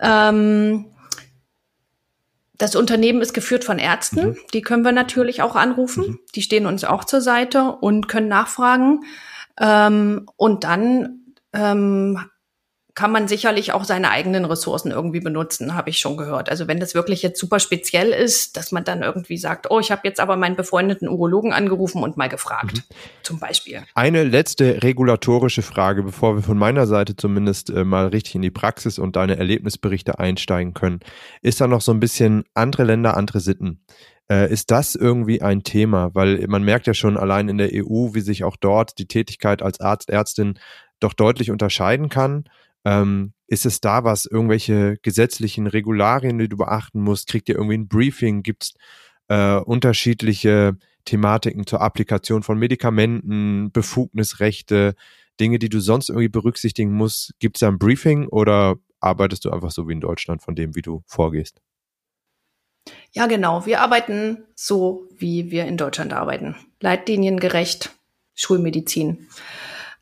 Ähm, das Unternehmen ist geführt von Ärzten. Mhm. Die können wir natürlich auch anrufen. Mhm. Die stehen uns auch zur Seite und können nachfragen. Ähm, und dann ähm, kann man sicherlich auch seine eigenen Ressourcen irgendwie benutzen, habe ich schon gehört. Also wenn das wirklich jetzt super speziell ist, dass man dann irgendwie sagt, oh, ich habe jetzt aber meinen befreundeten Urologen angerufen und mal gefragt, mhm. zum Beispiel. Eine letzte regulatorische Frage, bevor wir von meiner Seite zumindest äh, mal richtig in die Praxis und deine Erlebnisberichte einsteigen können. Ist da noch so ein bisschen andere Länder, andere Sitten? Äh, ist das irgendwie ein Thema? Weil man merkt ja schon allein in der EU, wie sich auch dort die Tätigkeit als Arzt, Ärztin doch deutlich unterscheiden kann. Ähm, ist es da was, irgendwelche gesetzlichen Regularien, die du beachten musst? Kriegt ihr irgendwie ein Briefing? Gibt es äh, unterschiedliche Thematiken zur Applikation von Medikamenten, Befugnisrechte, Dinge, die du sonst irgendwie berücksichtigen musst? Gibt es da ein Briefing oder arbeitest du einfach so wie in Deutschland von dem, wie du vorgehst? Ja, genau. Wir arbeiten so, wie wir in Deutschland arbeiten. Leitliniengerecht, Schulmedizin.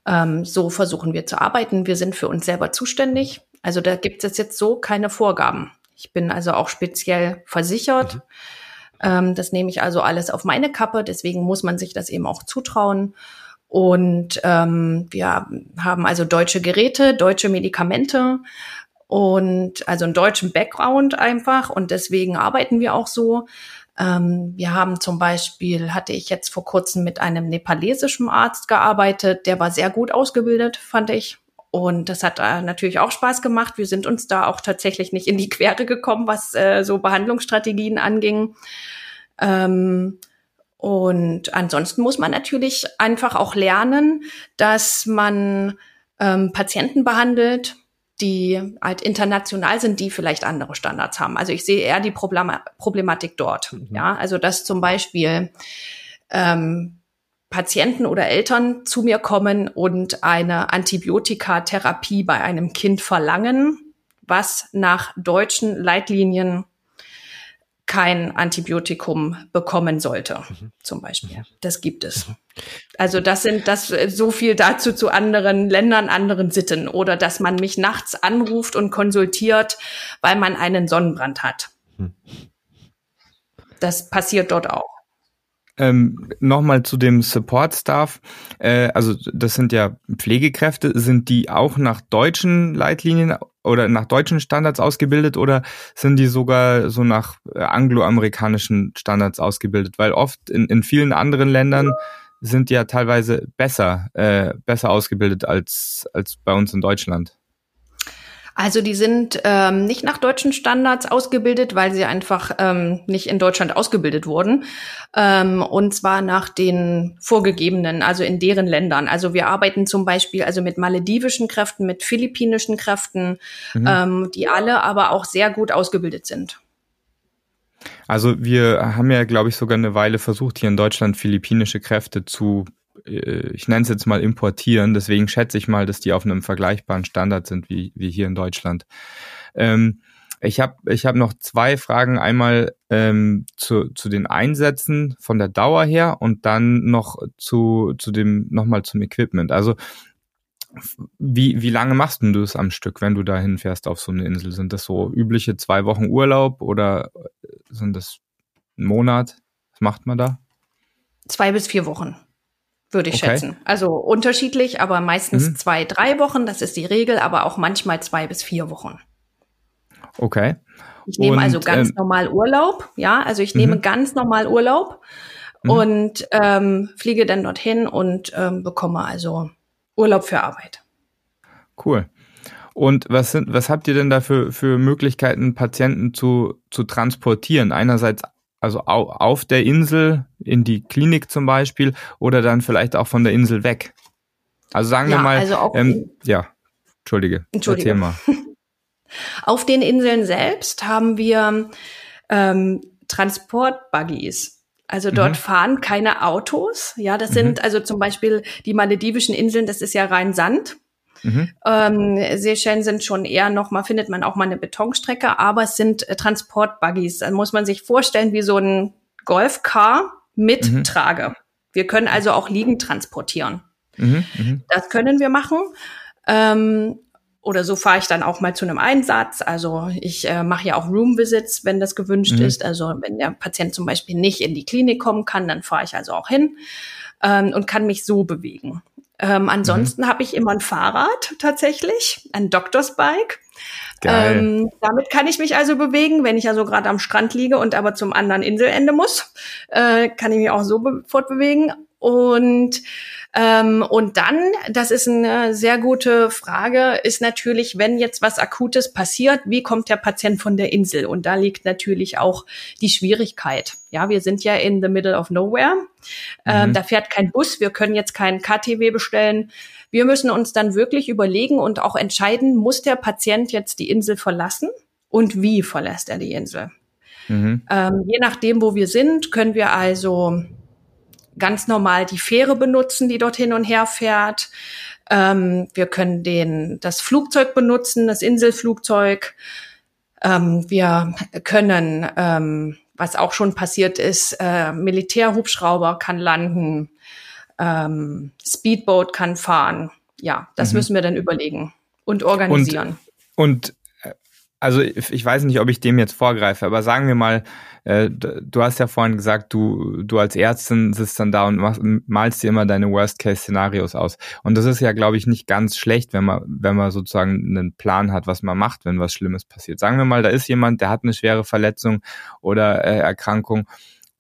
Ähm, so versuchen wir zu arbeiten. Wir sind für uns selber zuständig. Also da gibt es jetzt so keine Vorgaben. Ich bin also auch speziell versichert. Mhm. Ähm, das nehme ich also alles auf meine Kappe. Deswegen muss man sich das eben auch zutrauen. Und ähm, wir haben also deutsche Geräte, deutsche Medikamente und also einen deutschen Background einfach und deswegen arbeiten wir auch so. Ähm, wir haben zum Beispiel, hatte ich jetzt vor kurzem mit einem nepalesischen Arzt gearbeitet, der war sehr gut ausgebildet, fand ich. Und das hat äh, natürlich auch Spaß gemacht. Wir sind uns da auch tatsächlich nicht in die Quere gekommen, was äh, so Behandlungsstrategien anging. Ähm, und ansonsten muss man natürlich einfach auch lernen, dass man ähm, Patienten behandelt, die halt international sind, die vielleicht andere Standards haben. Also ich sehe eher die Problematik dort. Mhm. Ja, also dass zum Beispiel ähm, Patienten oder Eltern zu mir kommen und eine Antibiotikatherapie bei einem Kind verlangen, was nach deutschen Leitlinien kein Antibiotikum bekommen sollte, mhm. zum Beispiel. Mhm. Das gibt es. Also das sind das so viel dazu zu anderen Ländern, anderen Sitten oder dass man mich nachts anruft und konsultiert, weil man einen Sonnenbrand hat. Mhm. Das passiert dort auch. Ähm, Nochmal zu dem Support-Staff. Äh, also das sind ja Pflegekräfte. Sind die auch nach deutschen Leitlinien oder nach deutschen Standards ausgebildet oder sind die sogar so nach äh, angloamerikanischen Standards ausgebildet? Weil oft in, in vielen anderen Ländern sind ja teilweise besser, äh, besser ausgebildet als, als bei uns in Deutschland. Also die sind ähm, nicht nach deutschen Standards ausgebildet, weil sie einfach ähm, nicht in Deutschland ausgebildet wurden. Ähm, und zwar nach den vorgegebenen, also in deren Ländern. Also wir arbeiten zum Beispiel also mit maledivischen Kräften, mit philippinischen Kräften, mhm. ähm, die alle aber auch sehr gut ausgebildet sind. Also wir haben ja, glaube ich, sogar eine Weile versucht, hier in Deutschland philippinische Kräfte zu äh, ich nenne es jetzt mal importieren. Deswegen schätze ich mal, dass die auf einem vergleichbaren Standard sind wie, wie hier in Deutschland. Ähm, ich habe ich hab noch zwei Fragen. Einmal ähm, zu, zu den Einsätzen von der Dauer her und dann noch zu, zu dem, nochmal zum Equipment. Also wie, wie lange machst du es am Stück, wenn du da hinfährst auf so eine Insel? Sind das so übliche zwei Wochen Urlaub oder sind das ein Monat? Was macht man da? Zwei bis vier Wochen würde ich okay. schätzen. Also unterschiedlich, aber meistens mhm. zwei, drei Wochen, das ist die Regel, aber auch manchmal zwei bis vier Wochen. Okay. Ich nehme also ganz ähm, normal Urlaub, ja, also ich nehme mhm. ganz normal Urlaub mhm. und ähm, fliege dann dorthin und ähm, bekomme also Urlaub für Arbeit. Cool. Und was sind, was habt ihr denn da für, für Möglichkeiten, Patienten zu, zu transportieren? Einerseits also auf der Insel in die Klinik zum Beispiel oder dann vielleicht auch von der Insel weg. Also sagen ja, wir mal, also ähm, ja, Entschuldige, Entschuldige. mal. Auf den Inseln selbst haben wir ähm, Transportbuggies. Also dort mhm. fahren keine Autos. Ja, das mhm. sind also zum Beispiel die maledivischen Inseln, das ist ja rein Sand. Mhm. Ähm, Seychellen sind schon eher noch mal, findet man auch mal eine Betonstrecke, aber es sind äh, Transportbuggies. Da muss man sich vorstellen wie so ein Golfcar mit mhm. Trage. Wir können also auch liegend transportieren. Mhm. mhm. Das können wir machen. Ähm, oder so fahre ich dann auch mal zu einem Einsatz. Also ich äh, mache ja auch Room Visits, wenn das gewünscht mhm. ist. Also wenn der Patient zum Beispiel nicht in die Klinik kommen kann, dann fahre ich also auch hin ähm, und kann mich so bewegen. Ähm, ansonsten mhm. habe ich immer ein Fahrrad tatsächlich, ein Doctor's Bike. Ähm, damit kann ich mich also bewegen, wenn ich also gerade am Strand liege und aber zum anderen Inselende muss, äh, kann ich mich auch so be fortbewegen. Und ähm, und dann, das ist eine sehr gute Frage, ist natürlich, wenn jetzt was Akutes passiert, wie kommt der Patient von der Insel? Und da liegt natürlich auch die Schwierigkeit. Ja, wir sind ja in the middle of nowhere. Ähm, mhm. da fährt kein Bus, wir können jetzt keinen KTW bestellen. Wir müssen uns dann wirklich überlegen und auch entscheiden, muss der Patient jetzt die Insel verlassen und wie verlässt er die Insel? Mhm. Ähm, je nachdem, wo wir sind, können wir also ganz normal die Fähre benutzen, die dort hin und her fährt. Ähm, wir können den, das Flugzeug benutzen, das Inselflugzeug. Ähm, wir können, ähm, was auch schon passiert ist, äh, Militärhubschrauber kann landen, ähm, Speedboat kann fahren. Ja, das mhm. müssen wir dann überlegen und organisieren. Und, und also ich weiß nicht, ob ich dem jetzt vorgreife, aber sagen wir mal, äh, du hast ja vorhin gesagt, du, du als Ärztin sitzt dann da und machst, malst dir immer deine Worst-Case-Szenarios aus. Und das ist ja, glaube ich, nicht ganz schlecht, wenn man, wenn man sozusagen einen Plan hat, was man macht, wenn was Schlimmes passiert. Sagen wir mal, da ist jemand, der hat eine schwere Verletzung oder äh, Erkrankung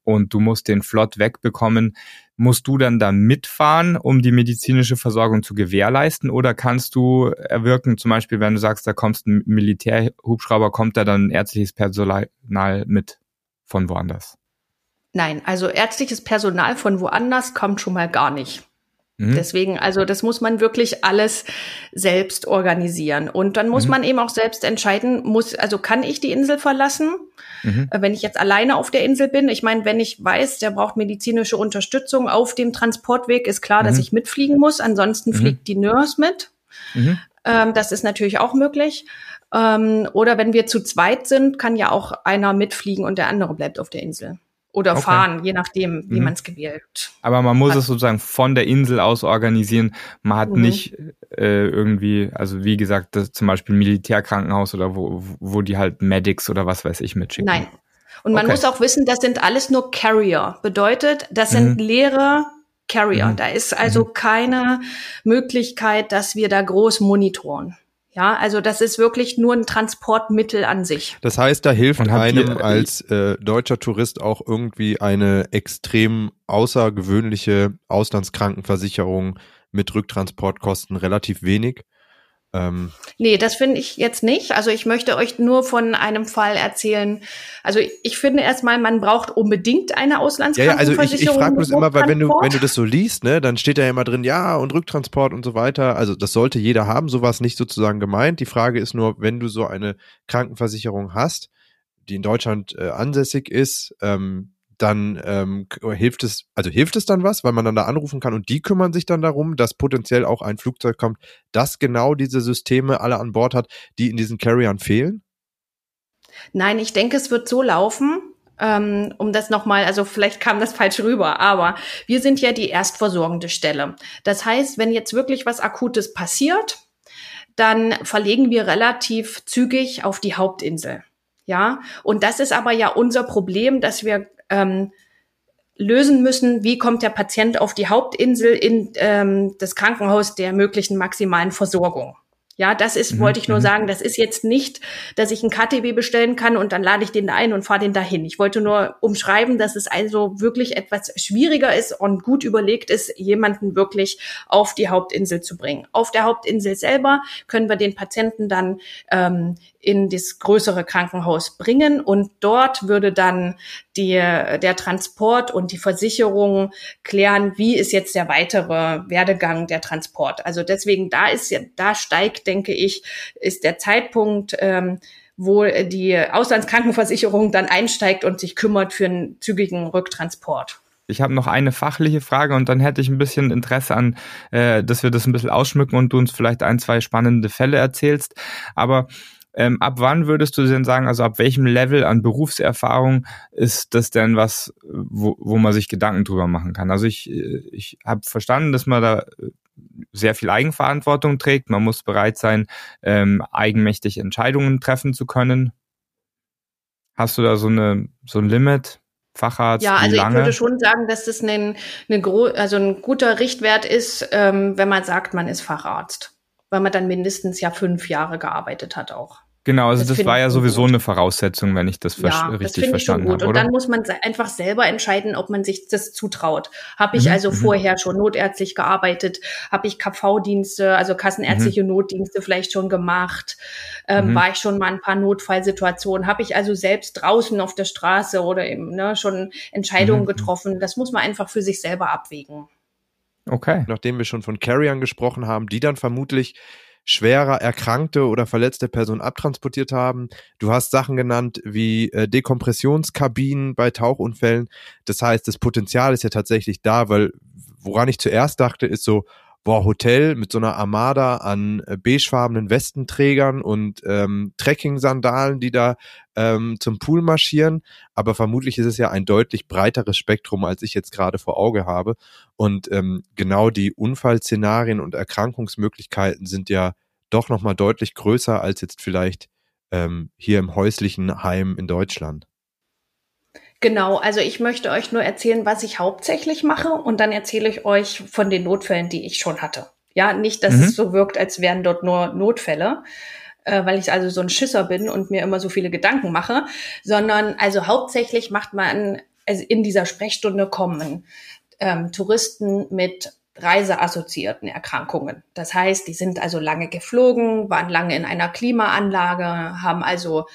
und du musst den flott wegbekommen Musst du dann da mitfahren, um die medizinische Versorgung zu gewährleisten? Oder kannst du erwirken, zum Beispiel, wenn du sagst, da kommst ein Militärhubschrauber, kommt da dann ärztliches Personal mit von woanders? Nein, also ärztliches Personal von woanders kommt schon mal gar nicht. Mhm. Deswegen, also das muss man wirklich alles selbst organisieren. Und dann muss mhm. man eben auch selbst entscheiden, muss, also kann ich die Insel verlassen? Mhm. Äh, wenn ich jetzt alleine auf der Insel bin, ich meine, wenn ich weiß, der braucht medizinische Unterstützung auf dem Transportweg, ist klar, dass mhm. ich mitfliegen muss. Ansonsten mhm. fliegt die Nurse mit. Ähm, das ist natürlich auch möglich. Ähm, oder wenn wir zu zweit sind, kann ja auch einer mitfliegen und der andere bleibt auf der Insel oder okay. fahren, je nachdem, wie mhm. man es gewählt. Aber man muss hat. es sozusagen von der Insel aus organisieren. Man hat mhm. nicht äh, irgendwie, also wie gesagt, das, zum Beispiel Militärkrankenhaus oder wo, wo die halt Medics oder was weiß ich mitschicken. Nein. Und man okay. muss auch wissen, das sind alles nur Carrier. Bedeutet, das sind mhm. leere Carrier. Mhm. Da ist also mhm. keine Möglichkeit, dass wir da groß monitoren. Ja, also das ist wirklich nur ein Transportmittel an sich. Das heißt, da hilft einem ihr, als äh, deutscher Tourist auch irgendwie eine extrem außergewöhnliche Auslandskrankenversicherung mit Rücktransportkosten relativ wenig. Ähm, nee, das finde ich jetzt nicht. Also ich möchte euch nur von einem Fall erzählen. Also ich finde erstmal, man braucht unbedingt eine Auslandskrankenversicherung. Ja, ja also ich, ich frage bloß immer, weil wenn du, wenn du das so liest, ne, dann steht da ja immer drin, ja, und Rücktransport und so weiter. Also das sollte jeder haben, sowas nicht sozusagen gemeint. Die Frage ist nur, wenn du so eine Krankenversicherung hast, die in Deutschland äh, ansässig ist, ähm, dann ähm, hilft es, also hilft es dann was, weil man dann da anrufen kann und die kümmern sich dann darum, dass potenziell auch ein Flugzeug kommt, das genau diese Systeme alle an Bord hat, die in diesen Carriern fehlen? Nein, ich denke, es wird so laufen, ähm, um das nochmal, also vielleicht kam das falsch rüber, aber wir sind ja die erstversorgende Stelle. Das heißt, wenn jetzt wirklich was Akutes passiert, dann verlegen wir relativ zügig auf die Hauptinsel. Ja, und das ist aber ja unser Problem, dass wir ähm, lösen müssen, wie kommt der Patient auf die Hauptinsel in ähm, das Krankenhaus der möglichen maximalen Versorgung. Ja, das ist, mhm. wollte ich nur mhm. sagen, das ist jetzt nicht, dass ich ein KTW bestellen kann und dann lade ich den da ein und fahre den dahin. Ich wollte nur umschreiben, dass es also wirklich etwas schwieriger ist und gut überlegt ist, jemanden wirklich auf die Hauptinsel zu bringen. Auf der Hauptinsel selber können wir den Patienten dann ähm, in das größere Krankenhaus bringen und dort würde dann die, der Transport und die Versicherung klären, wie ist jetzt der weitere Werdegang der Transport. Also deswegen da ist ja, da steigt, denke ich, ist der Zeitpunkt, ähm, wo die Auslandskrankenversicherung dann einsteigt und sich kümmert für einen zügigen Rücktransport. Ich habe noch eine fachliche Frage und dann hätte ich ein bisschen Interesse an, äh, dass wir das ein bisschen ausschmücken und du uns vielleicht ein, zwei spannende Fälle erzählst. Aber ähm, ab wann würdest du denn sagen, also ab welchem Level an Berufserfahrung ist das denn was, wo, wo man sich Gedanken drüber machen kann? Also ich, ich habe verstanden, dass man da sehr viel Eigenverantwortung trägt. Man muss bereit sein, ähm, eigenmächtig Entscheidungen treffen zu können. Hast du da so eine so ein Limit? Facharzt? Ja, also ich würde schon sagen, dass das ein, eine also ein guter Richtwert ist, ähm, wenn man sagt, man ist Facharzt weil man dann mindestens ja fünf Jahre gearbeitet hat auch. Genau, also das, das war ja sowieso gut. eine Voraussetzung, wenn ich das ja, richtig das verstanden habe. Und dann muss man einfach selber entscheiden, ob man sich das zutraut. Habe ich mhm, also mhm. vorher schon notärztlich gearbeitet? Habe ich KV-Dienste, also kassenärztliche mhm. Notdienste vielleicht schon gemacht? Ähm, mhm. War ich schon mal ein paar Notfallsituationen? Habe ich also selbst draußen auf der Straße oder eben ne, schon Entscheidungen mhm, mhm. getroffen? Das muss man einfach für sich selber abwägen. Okay. Nachdem wir schon von Carriern gesprochen haben, die dann vermutlich schwerer erkrankte oder verletzte Personen abtransportiert haben. Du hast Sachen genannt wie äh, Dekompressionskabinen bei Tauchunfällen. Das heißt, das Potenzial ist ja tatsächlich da, weil woran ich zuerst dachte, ist so, boah, Hotel mit so einer Armada an äh, beigefarbenen Westenträgern und ähm, Trekking-Sandalen, die da ähm, zum Pool marschieren. Aber vermutlich ist es ja ein deutlich breiteres Spektrum, als ich jetzt gerade vor Auge habe. Und ähm, genau die Unfallszenarien und Erkrankungsmöglichkeiten sind ja doch nochmal deutlich größer als jetzt vielleicht ähm, hier im häuslichen Heim in Deutschland? Genau, also ich möchte euch nur erzählen, was ich hauptsächlich mache und dann erzähle ich euch von den Notfällen, die ich schon hatte. Ja, nicht, dass mhm. es so wirkt, als wären dort nur Notfälle, äh, weil ich also so ein Schisser bin und mir immer so viele Gedanken mache, sondern also hauptsächlich macht man, also in dieser Sprechstunde kommen ähm, Touristen mit reiseassoziierten Erkrankungen. Das heißt, die sind also lange geflogen, waren lange in einer Klimaanlage, haben also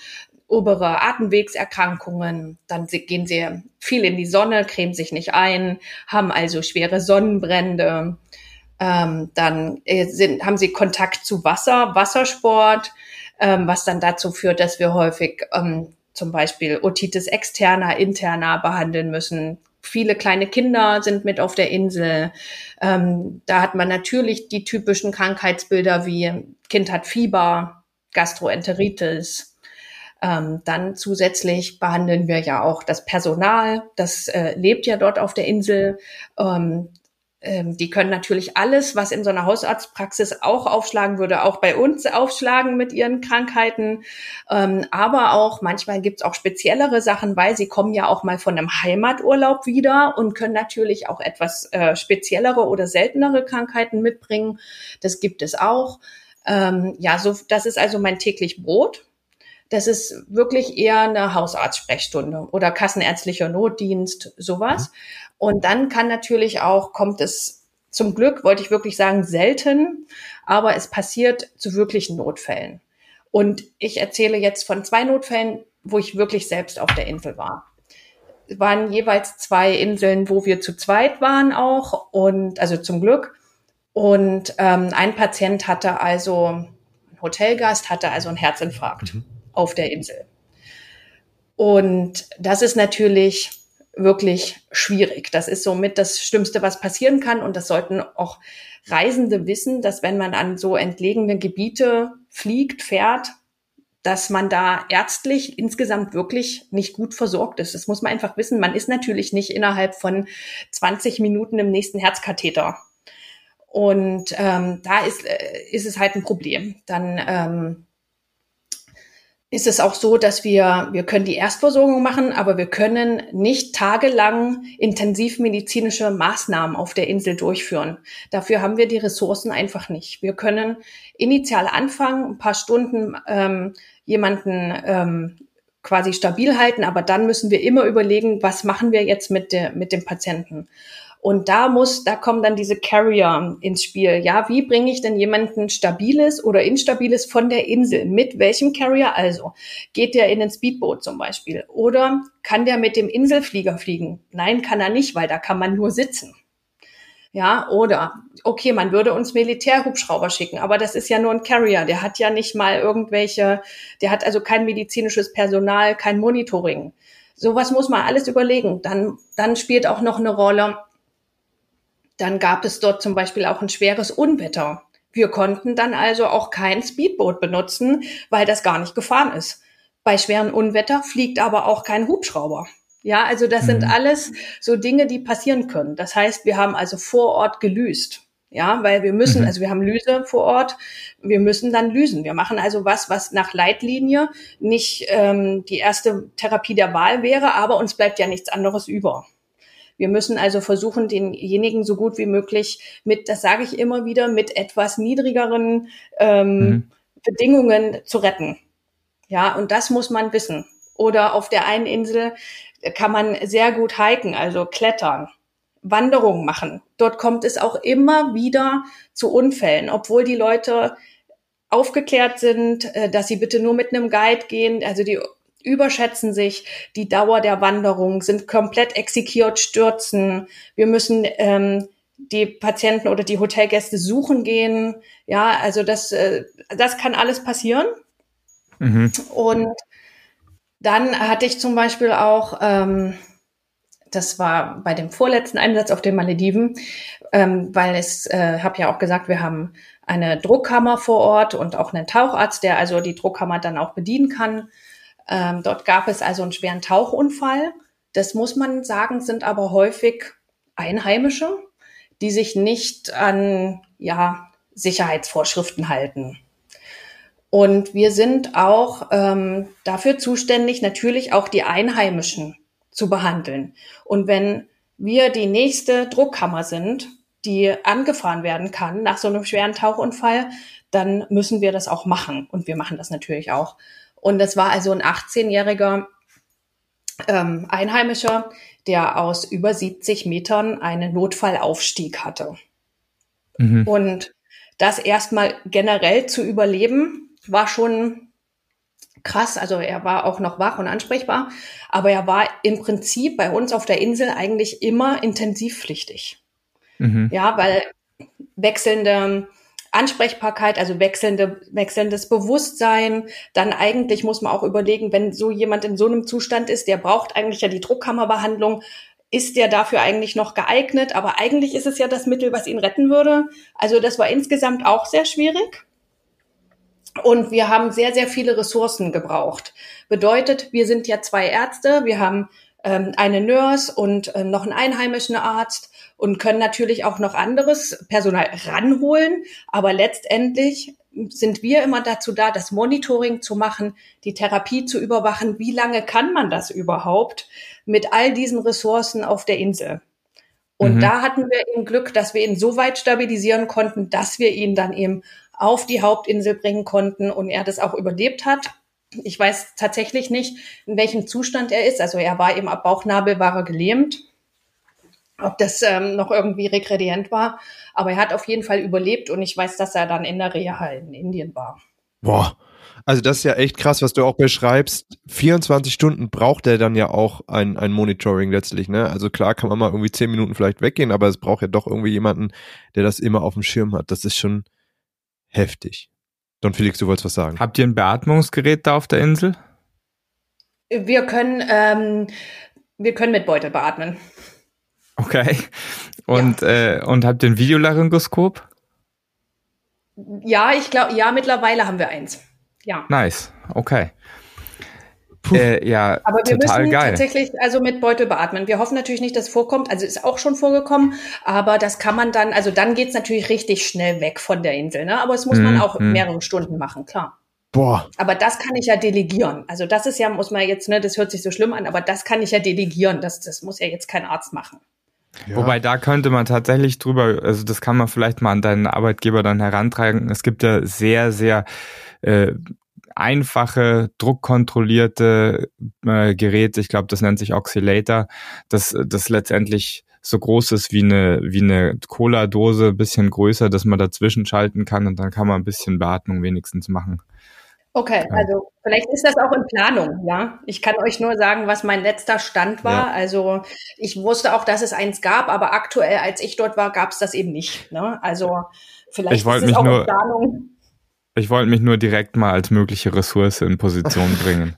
obere Atemwegserkrankungen, dann gehen sie viel in die Sonne, cremen sich nicht ein, haben also schwere Sonnenbrände, ähm, dann äh, sind, haben sie Kontakt zu Wasser, Wassersport, ähm, was dann dazu führt, dass wir häufig ähm, zum Beispiel Otitis externa, interna behandeln müssen. Viele kleine Kinder sind mit auf der Insel. Ähm, da hat man natürlich die typischen Krankheitsbilder wie Kind hat Fieber, Gastroenteritis, ähm, dann zusätzlich behandeln wir ja auch das Personal, das äh, lebt ja dort auf der Insel. Ähm, ähm, die können natürlich alles, was in so einer Hausarztpraxis auch aufschlagen würde, auch bei uns aufschlagen mit ihren Krankheiten. Ähm, aber auch manchmal gibt's auch speziellere Sachen, weil sie kommen ja auch mal von einem Heimaturlaub wieder und können natürlich auch etwas äh, speziellere oder seltenere Krankheiten mitbringen. Das gibt es auch. Ähm, ja, so das ist also mein täglich Brot. Das ist wirklich eher eine Hausarztsprechstunde oder kassenärztlicher Notdienst, sowas. Mhm. Und dann kann natürlich auch, kommt es zum Glück, wollte ich wirklich sagen, selten, aber es passiert zu wirklichen Notfällen. Und ich erzähle jetzt von zwei Notfällen, wo ich wirklich selbst auf der Insel war. Es waren jeweils zwei Inseln, wo wir zu zweit waren auch und also zum Glück. Und ähm, ein Patient hatte also, ein Hotelgast hatte also einen Herzinfarkt. Mhm auf der Insel. Und das ist natürlich wirklich schwierig. Das ist somit das Schlimmste, was passieren kann. Und das sollten auch Reisende wissen, dass wenn man an so entlegene Gebiete fliegt, fährt, dass man da ärztlich insgesamt wirklich nicht gut versorgt ist. Das muss man einfach wissen. Man ist natürlich nicht innerhalb von 20 Minuten im nächsten Herzkatheter. Und ähm, da ist, äh, ist es halt ein Problem. Dann ähm, ist es auch so, dass wir, wir können die Erstversorgung machen, aber wir können nicht tagelang intensivmedizinische Maßnahmen auf der Insel durchführen. Dafür haben wir die Ressourcen einfach nicht. Wir können initial anfangen, ein paar Stunden ähm, jemanden ähm, quasi stabil halten, aber dann müssen wir immer überlegen, was machen wir jetzt mit, der, mit dem Patienten. Und da muss, da kommen dann diese Carrier ins Spiel. Ja, wie bringe ich denn jemanden stabiles oder instabiles von der Insel? Mit welchem Carrier also? Geht der in den Speedboot zum Beispiel? Oder kann der mit dem Inselflieger fliegen? Nein, kann er nicht, weil da kann man nur sitzen. Ja, oder okay, man würde uns Militärhubschrauber schicken, aber das ist ja nur ein Carrier, der hat ja nicht mal irgendwelche, der hat also kein medizinisches Personal, kein Monitoring. Sowas muss man alles überlegen. Dann, dann spielt auch noch eine Rolle, dann gab es dort zum Beispiel auch ein schweres Unwetter. Wir konnten dann also auch kein Speedboot benutzen, weil das gar nicht gefahren ist. Bei schweren Unwetter fliegt aber auch kein Hubschrauber. Ja, also das mhm. sind alles so Dinge, die passieren können. Das heißt, wir haben also vor Ort gelüst. Ja, weil wir müssen, mhm. also wir haben Lüse vor Ort, wir müssen dann lüsen. Wir machen also was, was nach Leitlinie nicht ähm, die erste Therapie der Wahl wäre, aber uns bleibt ja nichts anderes über. Wir müssen also versuchen, denjenigen so gut wie möglich mit, das sage ich immer wieder, mit etwas niedrigeren ähm, mhm. Bedingungen zu retten. Ja, und das muss man wissen. Oder auf der einen Insel kann man sehr gut hiken, also klettern, Wanderungen machen. Dort kommt es auch immer wieder zu Unfällen, obwohl die Leute aufgeklärt sind, äh, dass sie bitte nur mit einem Guide gehen. Also die überschätzen sich die Dauer der Wanderung, sind komplett exekiert, stürzen. Wir müssen ähm, die Patienten oder die Hotelgäste suchen gehen. Ja, also das, äh, das kann alles passieren. Mhm. Und dann hatte ich zum Beispiel auch, ähm, das war bei dem vorletzten Einsatz auf den Malediven, ähm, weil es, äh, habe ja auch gesagt, wir haben eine Druckkammer vor Ort und auch einen Taucharzt, der also die Druckkammer dann auch bedienen kann. Ähm, dort gab es also einen schweren Tauchunfall. Das muss man sagen, sind aber häufig Einheimische, die sich nicht an ja, Sicherheitsvorschriften halten. Und wir sind auch ähm, dafür zuständig, natürlich auch die Einheimischen zu behandeln. Und wenn wir die nächste Druckkammer sind, die angefahren werden kann nach so einem schweren Tauchunfall, dann müssen wir das auch machen. Und wir machen das natürlich auch. Und das war also ein 18-jähriger ähm, Einheimischer, der aus über 70 Metern einen Notfallaufstieg hatte. Mhm. Und das erstmal generell zu überleben, war schon krass. Also er war auch noch wach und ansprechbar, aber er war im Prinzip bei uns auf der Insel eigentlich immer intensivpflichtig. Mhm. Ja, weil wechselnde Ansprechbarkeit, also wechselnde, wechselndes Bewusstsein. Dann eigentlich muss man auch überlegen, wenn so jemand in so einem Zustand ist, der braucht eigentlich ja die Druckkammerbehandlung. Ist der dafür eigentlich noch geeignet? Aber eigentlich ist es ja das Mittel, was ihn retten würde. Also das war insgesamt auch sehr schwierig. Und wir haben sehr, sehr viele Ressourcen gebraucht. Bedeutet, wir sind ja zwei Ärzte, wir haben ähm, eine Nurse und äh, noch einen einheimischen Arzt und können natürlich auch noch anderes Personal ranholen. Aber letztendlich sind wir immer dazu da, das Monitoring zu machen, die Therapie zu überwachen. Wie lange kann man das überhaupt mit all diesen Ressourcen auf der Insel? Und mhm. da hatten wir eben Glück, dass wir ihn so weit stabilisieren konnten, dass wir ihn dann eben auf die Hauptinsel bringen konnten und er das auch überlebt hat. Ich weiß tatsächlich nicht, in welchem Zustand er ist. Also er war eben ab Bauchnabel war er gelähmt ob das ähm, noch irgendwie regredient war. Aber er hat auf jeden Fall überlebt und ich weiß, dass er dann in der Reha in Indien war. Boah. Also das ist ja echt krass, was du auch beschreibst. 24 Stunden braucht er dann ja auch ein, ein Monitoring letztlich, ne? Also klar kann man mal irgendwie 10 Minuten vielleicht weggehen, aber es braucht ja doch irgendwie jemanden, der das immer auf dem Schirm hat. Das ist schon heftig. Don Felix, du wolltest was sagen. Habt ihr ein Beatmungsgerät da auf der Insel? Wir können, ähm, wir können mit Beutel beatmen. Okay. Und, ja. äh, und habt ihr ein Videolaryngoskop? Ja, ich glaube, ja, mittlerweile haben wir eins. Ja. Nice. Okay. Äh, ja, aber wir total müssen geil. tatsächlich also mit Beutel beatmen. Wir hoffen natürlich nicht, dass es vorkommt. Also ist auch schon vorgekommen, aber das kann man dann, also dann geht's natürlich richtig schnell weg von der Insel. Ne? Aber es muss mm, man auch mm. mehrere Stunden machen, klar. Boah. Aber das kann ich ja delegieren. Also das ist ja, muss man jetzt, ne, das hört sich so schlimm an, aber das kann ich ja delegieren. Das, das muss ja jetzt kein Arzt machen. Wobei da könnte man tatsächlich drüber, also das kann man vielleicht mal an deinen Arbeitgeber dann herantragen. Es gibt ja sehr, sehr äh, einfache, druckkontrollierte äh, Geräte. Ich glaube, das nennt sich Oscillator, das, das letztendlich so groß ist wie eine, wie eine Cola-Dose, bisschen größer, dass man dazwischen schalten kann und dann kann man ein bisschen Beatmung wenigstens machen. Okay, also vielleicht ist das auch in Planung, ja. Ich kann euch nur sagen, was mein letzter Stand war. Ja. Also ich wusste auch, dass es eins gab, aber aktuell, als ich dort war, gab es das eben nicht. Ne? Also vielleicht ich ist es auch in Planung. Ich wollte mich nur direkt mal als mögliche Ressource in Position bringen.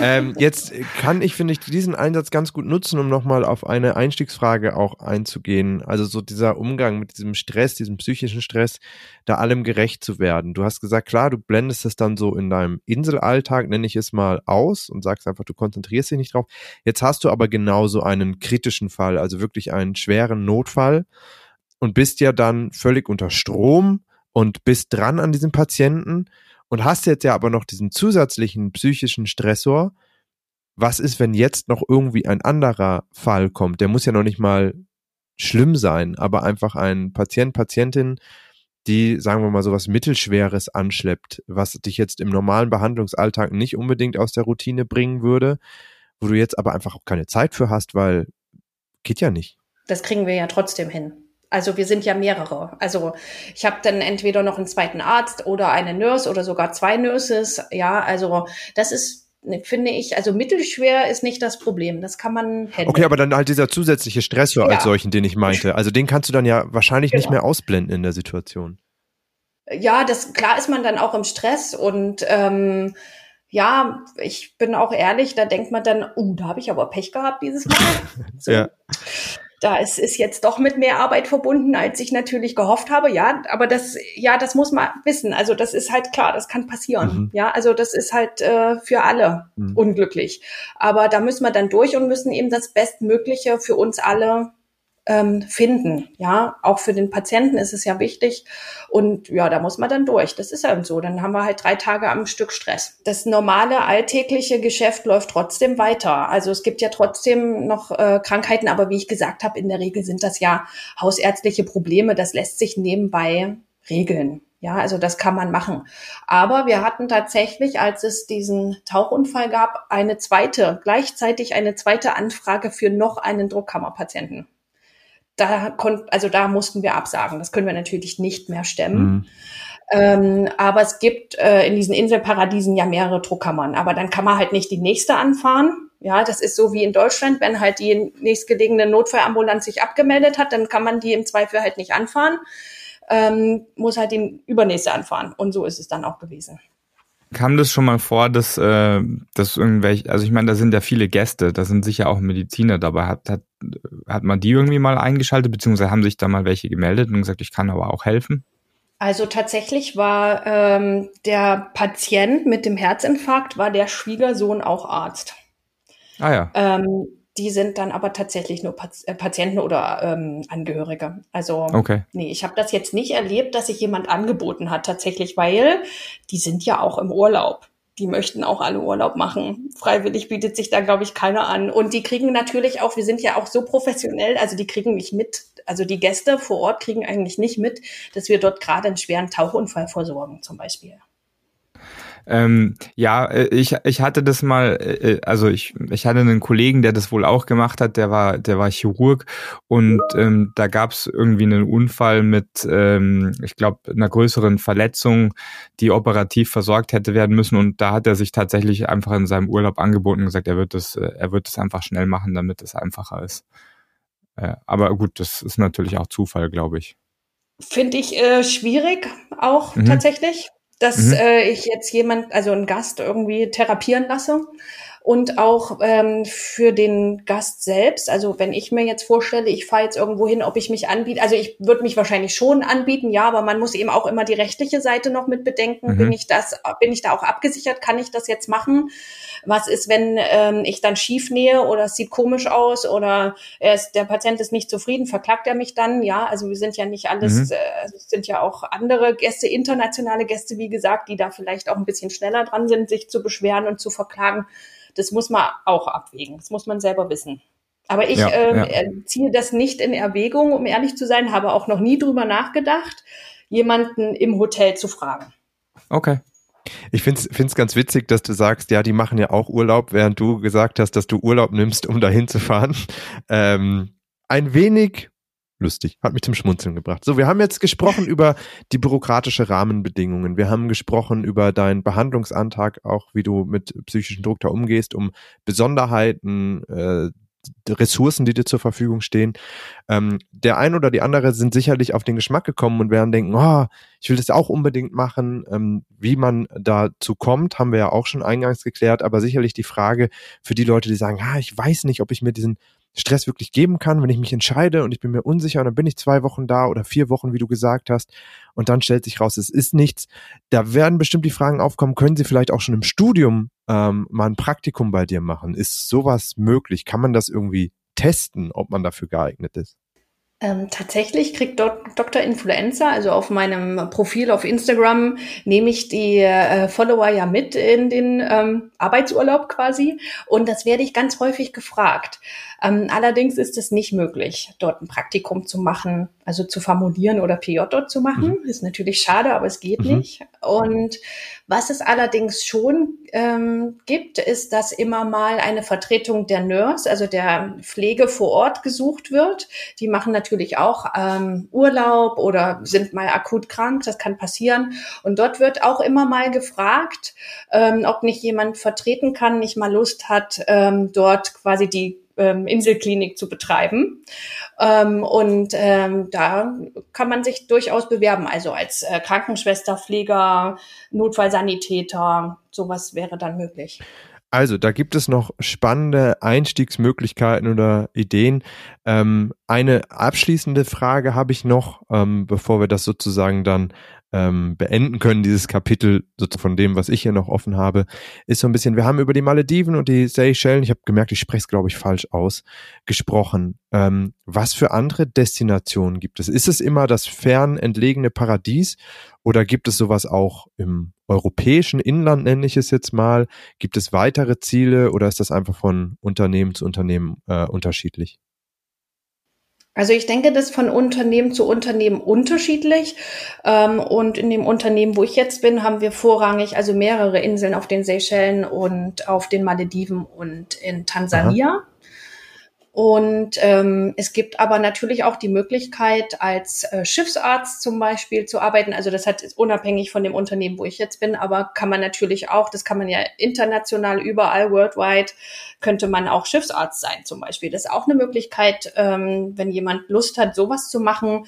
ähm, jetzt kann ich, finde ich, diesen Einsatz ganz gut nutzen, um nochmal auf eine Einstiegsfrage auch einzugehen. Also so dieser Umgang mit diesem Stress, diesem psychischen Stress, da allem gerecht zu werden. Du hast gesagt, klar, du blendest es dann so in deinem Inselalltag, nenne ich es mal, aus und sagst einfach, du konzentrierst dich nicht drauf. Jetzt hast du aber genauso einen kritischen Fall, also wirklich einen schweren Notfall und bist ja dann völlig unter Strom und bist dran an diesem Patienten und hast jetzt ja aber noch diesen zusätzlichen psychischen Stressor. Was ist, wenn jetzt noch irgendwie ein anderer Fall kommt? Der muss ja noch nicht mal schlimm sein, aber einfach ein Patient, Patientin, die, sagen wir mal, so was Mittelschweres anschleppt, was dich jetzt im normalen Behandlungsalltag nicht unbedingt aus der Routine bringen würde, wo du jetzt aber einfach auch keine Zeit für hast, weil geht ja nicht. Das kriegen wir ja trotzdem hin. Also wir sind ja mehrere. Also ich habe dann entweder noch einen zweiten Arzt oder eine Nurse oder sogar zwei Nurses. Ja, also das ist finde ich, also mittelschwer ist nicht das Problem. Das kann man handeln. Okay, aber dann halt dieser zusätzliche Stressor ja. als solchen, den ich meinte. Also den kannst du dann ja wahrscheinlich genau. nicht mehr ausblenden in der Situation. Ja, das klar ist man dann auch im Stress und ähm, ja, ich bin auch ehrlich, da denkt man dann, oh, da habe ich aber Pech gehabt dieses Mal. So. ja da ist, ist jetzt doch mit mehr Arbeit verbunden, als ich natürlich gehofft habe. Ja, aber das, ja, das muss man wissen. Also das ist halt klar, das kann passieren. Mhm. Ja, also das ist halt äh, für alle mhm. unglücklich. Aber da müssen wir dann durch und müssen eben das Bestmögliche für uns alle ähm, finden. Ja, auch für den Patienten ist es ja wichtig. Und ja, da muss man dann durch. Das ist eben so. Dann haben wir halt drei Tage am Stück Stress. Das normale alltägliche Geschäft läuft trotzdem weiter. Also es gibt ja trotzdem noch äh, Krankheiten, aber wie ich gesagt habe, in der Regel sind das ja hausärztliche Probleme. Das lässt sich nebenbei regeln. Ja, also das kann man machen. Aber wir hatten tatsächlich, als es diesen Tauchunfall gab, eine zweite, gleichzeitig eine zweite Anfrage für noch einen Druckkammerpatienten. Da konnten, also da mussten wir absagen. Das können wir natürlich nicht mehr stemmen. Mhm. Ähm, aber es gibt äh, in diesen Inselparadiesen ja mehrere Druckkammern. Aber dann kann man halt nicht die nächste anfahren. Ja, das ist so wie in Deutschland, wenn halt die nächstgelegene Notfallambulanz sich abgemeldet hat, dann kann man die im Zweifel halt nicht anfahren ähm, muss halt den übernächste anfahren. Und so ist es dann auch gewesen. Kam das schon mal vor, dass, äh, dass irgendwelche, also ich meine, da sind ja viele Gäste, da sind sicher auch Mediziner dabei. Hat, hat, hat man die irgendwie mal eingeschaltet, beziehungsweise haben sich da mal welche gemeldet und gesagt, ich kann aber auch helfen? Also tatsächlich war ähm, der Patient mit dem Herzinfarkt, war der Schwiegersohn auch Arzt. Ah ja. Ähm, die sind dann aber tatsächlich nur äh, Patienten oder ähm, Angehörige. Also okay. nee, ich habe das jetzt nicht erlebt, dass sich jemand angeboten hat tatsächlich, weil die sind ja auch im Urlaub. Die möchten auch alle Urlaub machen. Freiwillig bietet sich da, glaube ich, keiner an. Und die kriegen natürlich auch, wir sind ja auch so professionell, also die kriegen nicht mit, also die Gäste vor Ort kriegen eigentlich nicht mit, dass wir dort gerade einen schweren Tauchunfall vorsorgen, zum Beispiel. Ähm, ja, äh, ich, ich hatte das mal, äh, also ich, ich hatte einen Kollegen, der das wohl auch gemacht hat, der war, der war Chirurg und ähm, da gab es irgendwie einen Unfall mit, ähm, ich glaube, einer größeren Verletzung, die operativ versorgt hätte werden müssen und da hat er sich tatsächlich einfach in seinem Urlaub angeboten und gesagt, er wird das, äh, er wird das einfach schnell machen, damit es einfacher ist. Äh, aber gut, das ist natürlich auch Zufall, glaube ich. Finde ich äh, schwierig auch mhm. tatsächlich dass mhm. äh, ich jetzt jemand, also einen Gast irgendwie therapieren lasse und auch ähm, für den Gast selbst. Also wenn ich mir jetzt vorstelle, ich fahre jetzt irgendwo hin, ob ich mich anbiete, also ich würde mich wahrscheinlich schon anbieten, ja, aber man muss eben auch immer die rechtliche Seite noch mit bedenken. Mhm. Bin ich das, bin ich da auch abgesichert? Kann ich das jetzt machen? Was ist, wenn ähm, ich dann schief nähe oder es sieht komisch aus oder er ist, der Patient ist nicht zufrieden, verklagt er mich dann? Ja, also wir sind ja nicht alles, mhm. äh, es sind ja auch andere Gäste, internationale Gäste, wie gesagt, die da vielleicht auch ein bisschen schneller dran sind, sich zu beschweren und zu verklagen. Das muss man auch abwägen. Das muss man selber wissen. Aber ich ja, ähm, ja. ziehe das nicht in Erwägung, um ehrlich zu sein, habe auch noch nie drüber nachgedacht, jemanden im Hotel zu fragen. Okay. Ich finde es ganz witzig, dass du sagst, ja, die machen ja auch Urlaub, während du gesagt hast, dass du Urlaub nimmst, um dahin zu fahren. Ähm, ein wenig lustig, hat mich zum Schmunzeln gebracht. So, wir haben jetzt gesprochen über die bürokratische Rahmenbedingungen. Wir haben gesprochen über deinen Behandlungsantrag, auch wie du mit psychischem Druck da umgehst, um Besonderheiten, äh, Ressourcen, die dir zur Verfügung stehen. Ähm, der ein oder die andere sind sicherlich auf den Geschmack gekommen und werden denken, oh, ich will das auch unbedingt machen. Ähm, wie man dazu kommt, haben wir ja auch schon eingangs geklärt, aber sicherlich die Frage für die Leute, die sagen, ah, ich weiß nicht, ob ich mir diesen Stress wirklich geben kann, wenn ich mich entscheide und ich bin mir unsicher und dann bin ich zwei Wochen da oder vier Wochen, wie du gesagt hast, und dann stellt sich raus, es ist nichts. Da werden bestimmt die Fragen aufkommen, können Sie vielleicht auch schon im Studium ähm, mal ein Praktikum bei dir machen? Ist sowas möglich? Kann man das irgendwie testen, ob man dafür geeignet ist? Ähm, tatsächlich kriegt Dok Dr. Influencer, also auf meinem Profil auf Instagram, nehme ich die äh, Follower ja mit in den ähm, Arbeitsurlaub quasi. Und das werde ich ganz häufig gefragt. Ähm, allerdings ist es nicht möglich, dort ein Praktikum zu machen, also zu formulieren oder PJ dort zu machen. Mhm. Ist natürlich schade, aber es geht mhm. nicht. Und was es allerdings schon ähm, gibt, ist, dass immer mal eine Vertretung der Nurse, also der Pflege vor Ort gesucht wird. Die machen natürlich auch ähm, Urlaub oder sind mal akut krank, das kann passieren. Und dort wird auch immer mal gefragt, ähm, ob nicht jemand vertreten kann, nicht mal Lust hat, ähm, dort quasi die ähm, Inselklinik zu betreiben. Ähm, und ähm, da kann man sich durchaus bewerben, also als äh, Krankenschwester, Pfleger, Notfallsanitäter, sowas wäre dann möglich. Also, da gibt es noch spannende Einstiegsmöglichkeiten oder Ideen. Ähm, eine abschließende Frage habe ich noch, ähm, bevor wir das sozusagen dann ähm, beenden können, dieses Kapitel von dem, was ich hier noch offen habe, ist so ein bisschen, wir haben über die Malediven und die Seychellen, ich habe gemerkt, ich spreche es, glaube ich, falsch aus, gesprochen. Ähm, was für andere Destinationen gibt es? Ist es immer das fern entlegene Paradies oder gibt es sowas auch im europäischen Inland, nenne ich es jetzt mal? Gibt es weitere Ziele oder ist das einfach von Unternehmen zu Unternehmen äh, unterschiedlich? Also ich denke, das ist von Unternehmen zu Unternehmen unterschiedlich. Ähm, und in dem Unternehmen, wo ich jetzt bin, haben wir vorrangig also mehrere Inseln auf den Seychellen und auf den Malediven und in Tansania. Aha. Und ähm, es gibt aber natürlich auch die Möglichkeit, als äh, Schiffsarzt zum Beispiel zu arbeiten. Also das hat unabhängig von dem Unternehmen, wo ich jetzt bin, aber kann man natürlich auch, das kann man ja international überall, worldwide, könnte man auch Schiffsarzt sein zum Beispiel. Das ist auch eine Möglichkeit, ähm, wenn jemand Lust hat, sowas zu machen.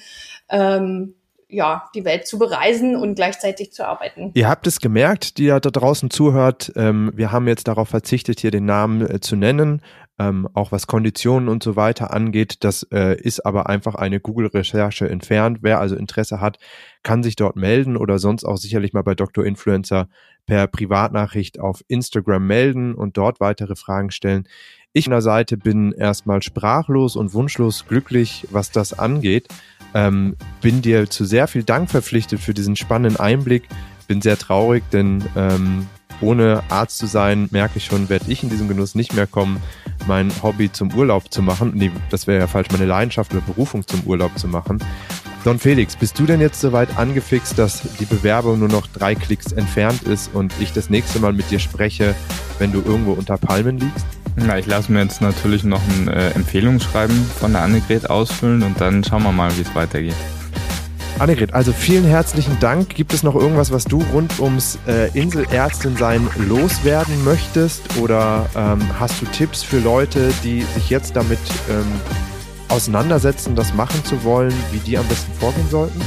Ähm, ja, die Welt zu bereisen und gleichzeitig zu arbeiten. Ihr habt es gemerkt, die da draußen zuhört. Ähm, wir haben jetzt darauf verzichtet, hier den Namen äh, zu nennen ähm, auch was Konditionen und so weiter angeht. Das äh, ist aber einfach eine Google-Recherche entfernt. Wer also Interesse hat, kann sich dort melden oder sonst auch sicherlich mal bei Dr. Influencer per Privatnachricht auf Instagram melden und dort weitere Fragen stellen. Ich an der Seite bin erstmal sprachlos und wunschlos glücklich, was das angeht. Ähm, bin dir zu sehr viel Dank verpflichtet für diesen spannenden Einblick. Bin sehr traurig, denn ähm, ohne Arzt zu sein, merke ich schon, werde ich in diesen Genuss nicht mehr kommen, mein Hobby zum Urlaub zu machen. Nee, das wäre ja falsch, meine Leidenschaft oder Berufung zum Urlaub zu machen. Don Felix, bist du denn jetzt soweit angefixt, dass die Bewerbung nur noch drei Klicks entfernt ist und ich das nächste Mal mit dir spreche, wenn du irgendwo unter Palmen liegst? Na, ich lasse mir jetzt natürlich noch ein äh, Empfehlungsschreiben von der Annegret ausfüllen und dann schauen wir mal, wie es weitergeht. Annegret, also vielen herzlichen Dank. Gibt es noch irgendwas, was du rund ums äh, Inselärztin sein loswerden möchtest? Oder ähm, hast du Tipps für Leute, die sich jetzt damit ähm, auseinandersetzen, das machen zu wollen, wie die am besten vorgehen sollten?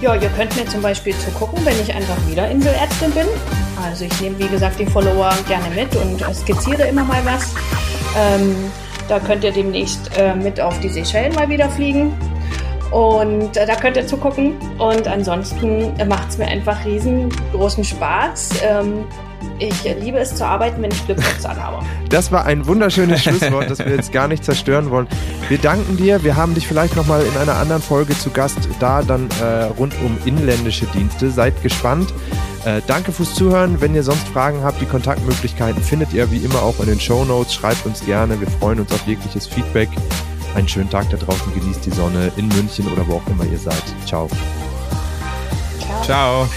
Ja, ihr könnt mir zum Beispiel zugucken, wenn ich einfach wieder Inselärztin bin. Also ich nehme, wie gesagt, die Follower gerne mit und skizziere immer mal was. Ähm, da könnt ihr demnächst äh, mit auf die Seychellen mal wieder fliegen. Und äh, da könnt ihr zugucken. Und ansonsten äh, macht es mir einfach riesengroßen Spaß. Ähm, ich liebe es zu arbeiten, wenn ich Glückwürze habe. Das war ein wunderschönes Schlusswort, das wir jetzt gar nicht zerstören wollen. Wir danken dir. Wir haben dich vielleicht nochmal in einer anderen Folge zu Gast, da dann äh, rund um inländische Dienste. Seid gespannt. Äh, danke fürs Zuhören. Wenn ihr sonst Fragen habt, die Kontaktmöglichkeiten findet ihr wie immer auch in den Show Notes. Schreibt uns gerne. Wir freuen uns auf jegliches Feedback einen schönen Tag da draußen, genießt die Sonne in München oder wo auch immer ihr seid. Ciao. Ciao. Ciao.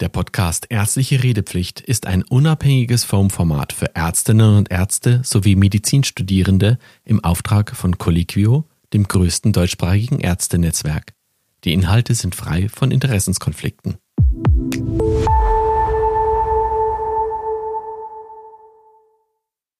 Der Podcast Ärztliche Redepflicht ist ein unabhängiges Formformat für Ärztinnen und Ärzte sowie Medizinstudierende im Auftrag von Colliquio dem größten deutschsprachigen Ärztenetzwerk. Die Inhalte sind frei von Interessenskonflikten.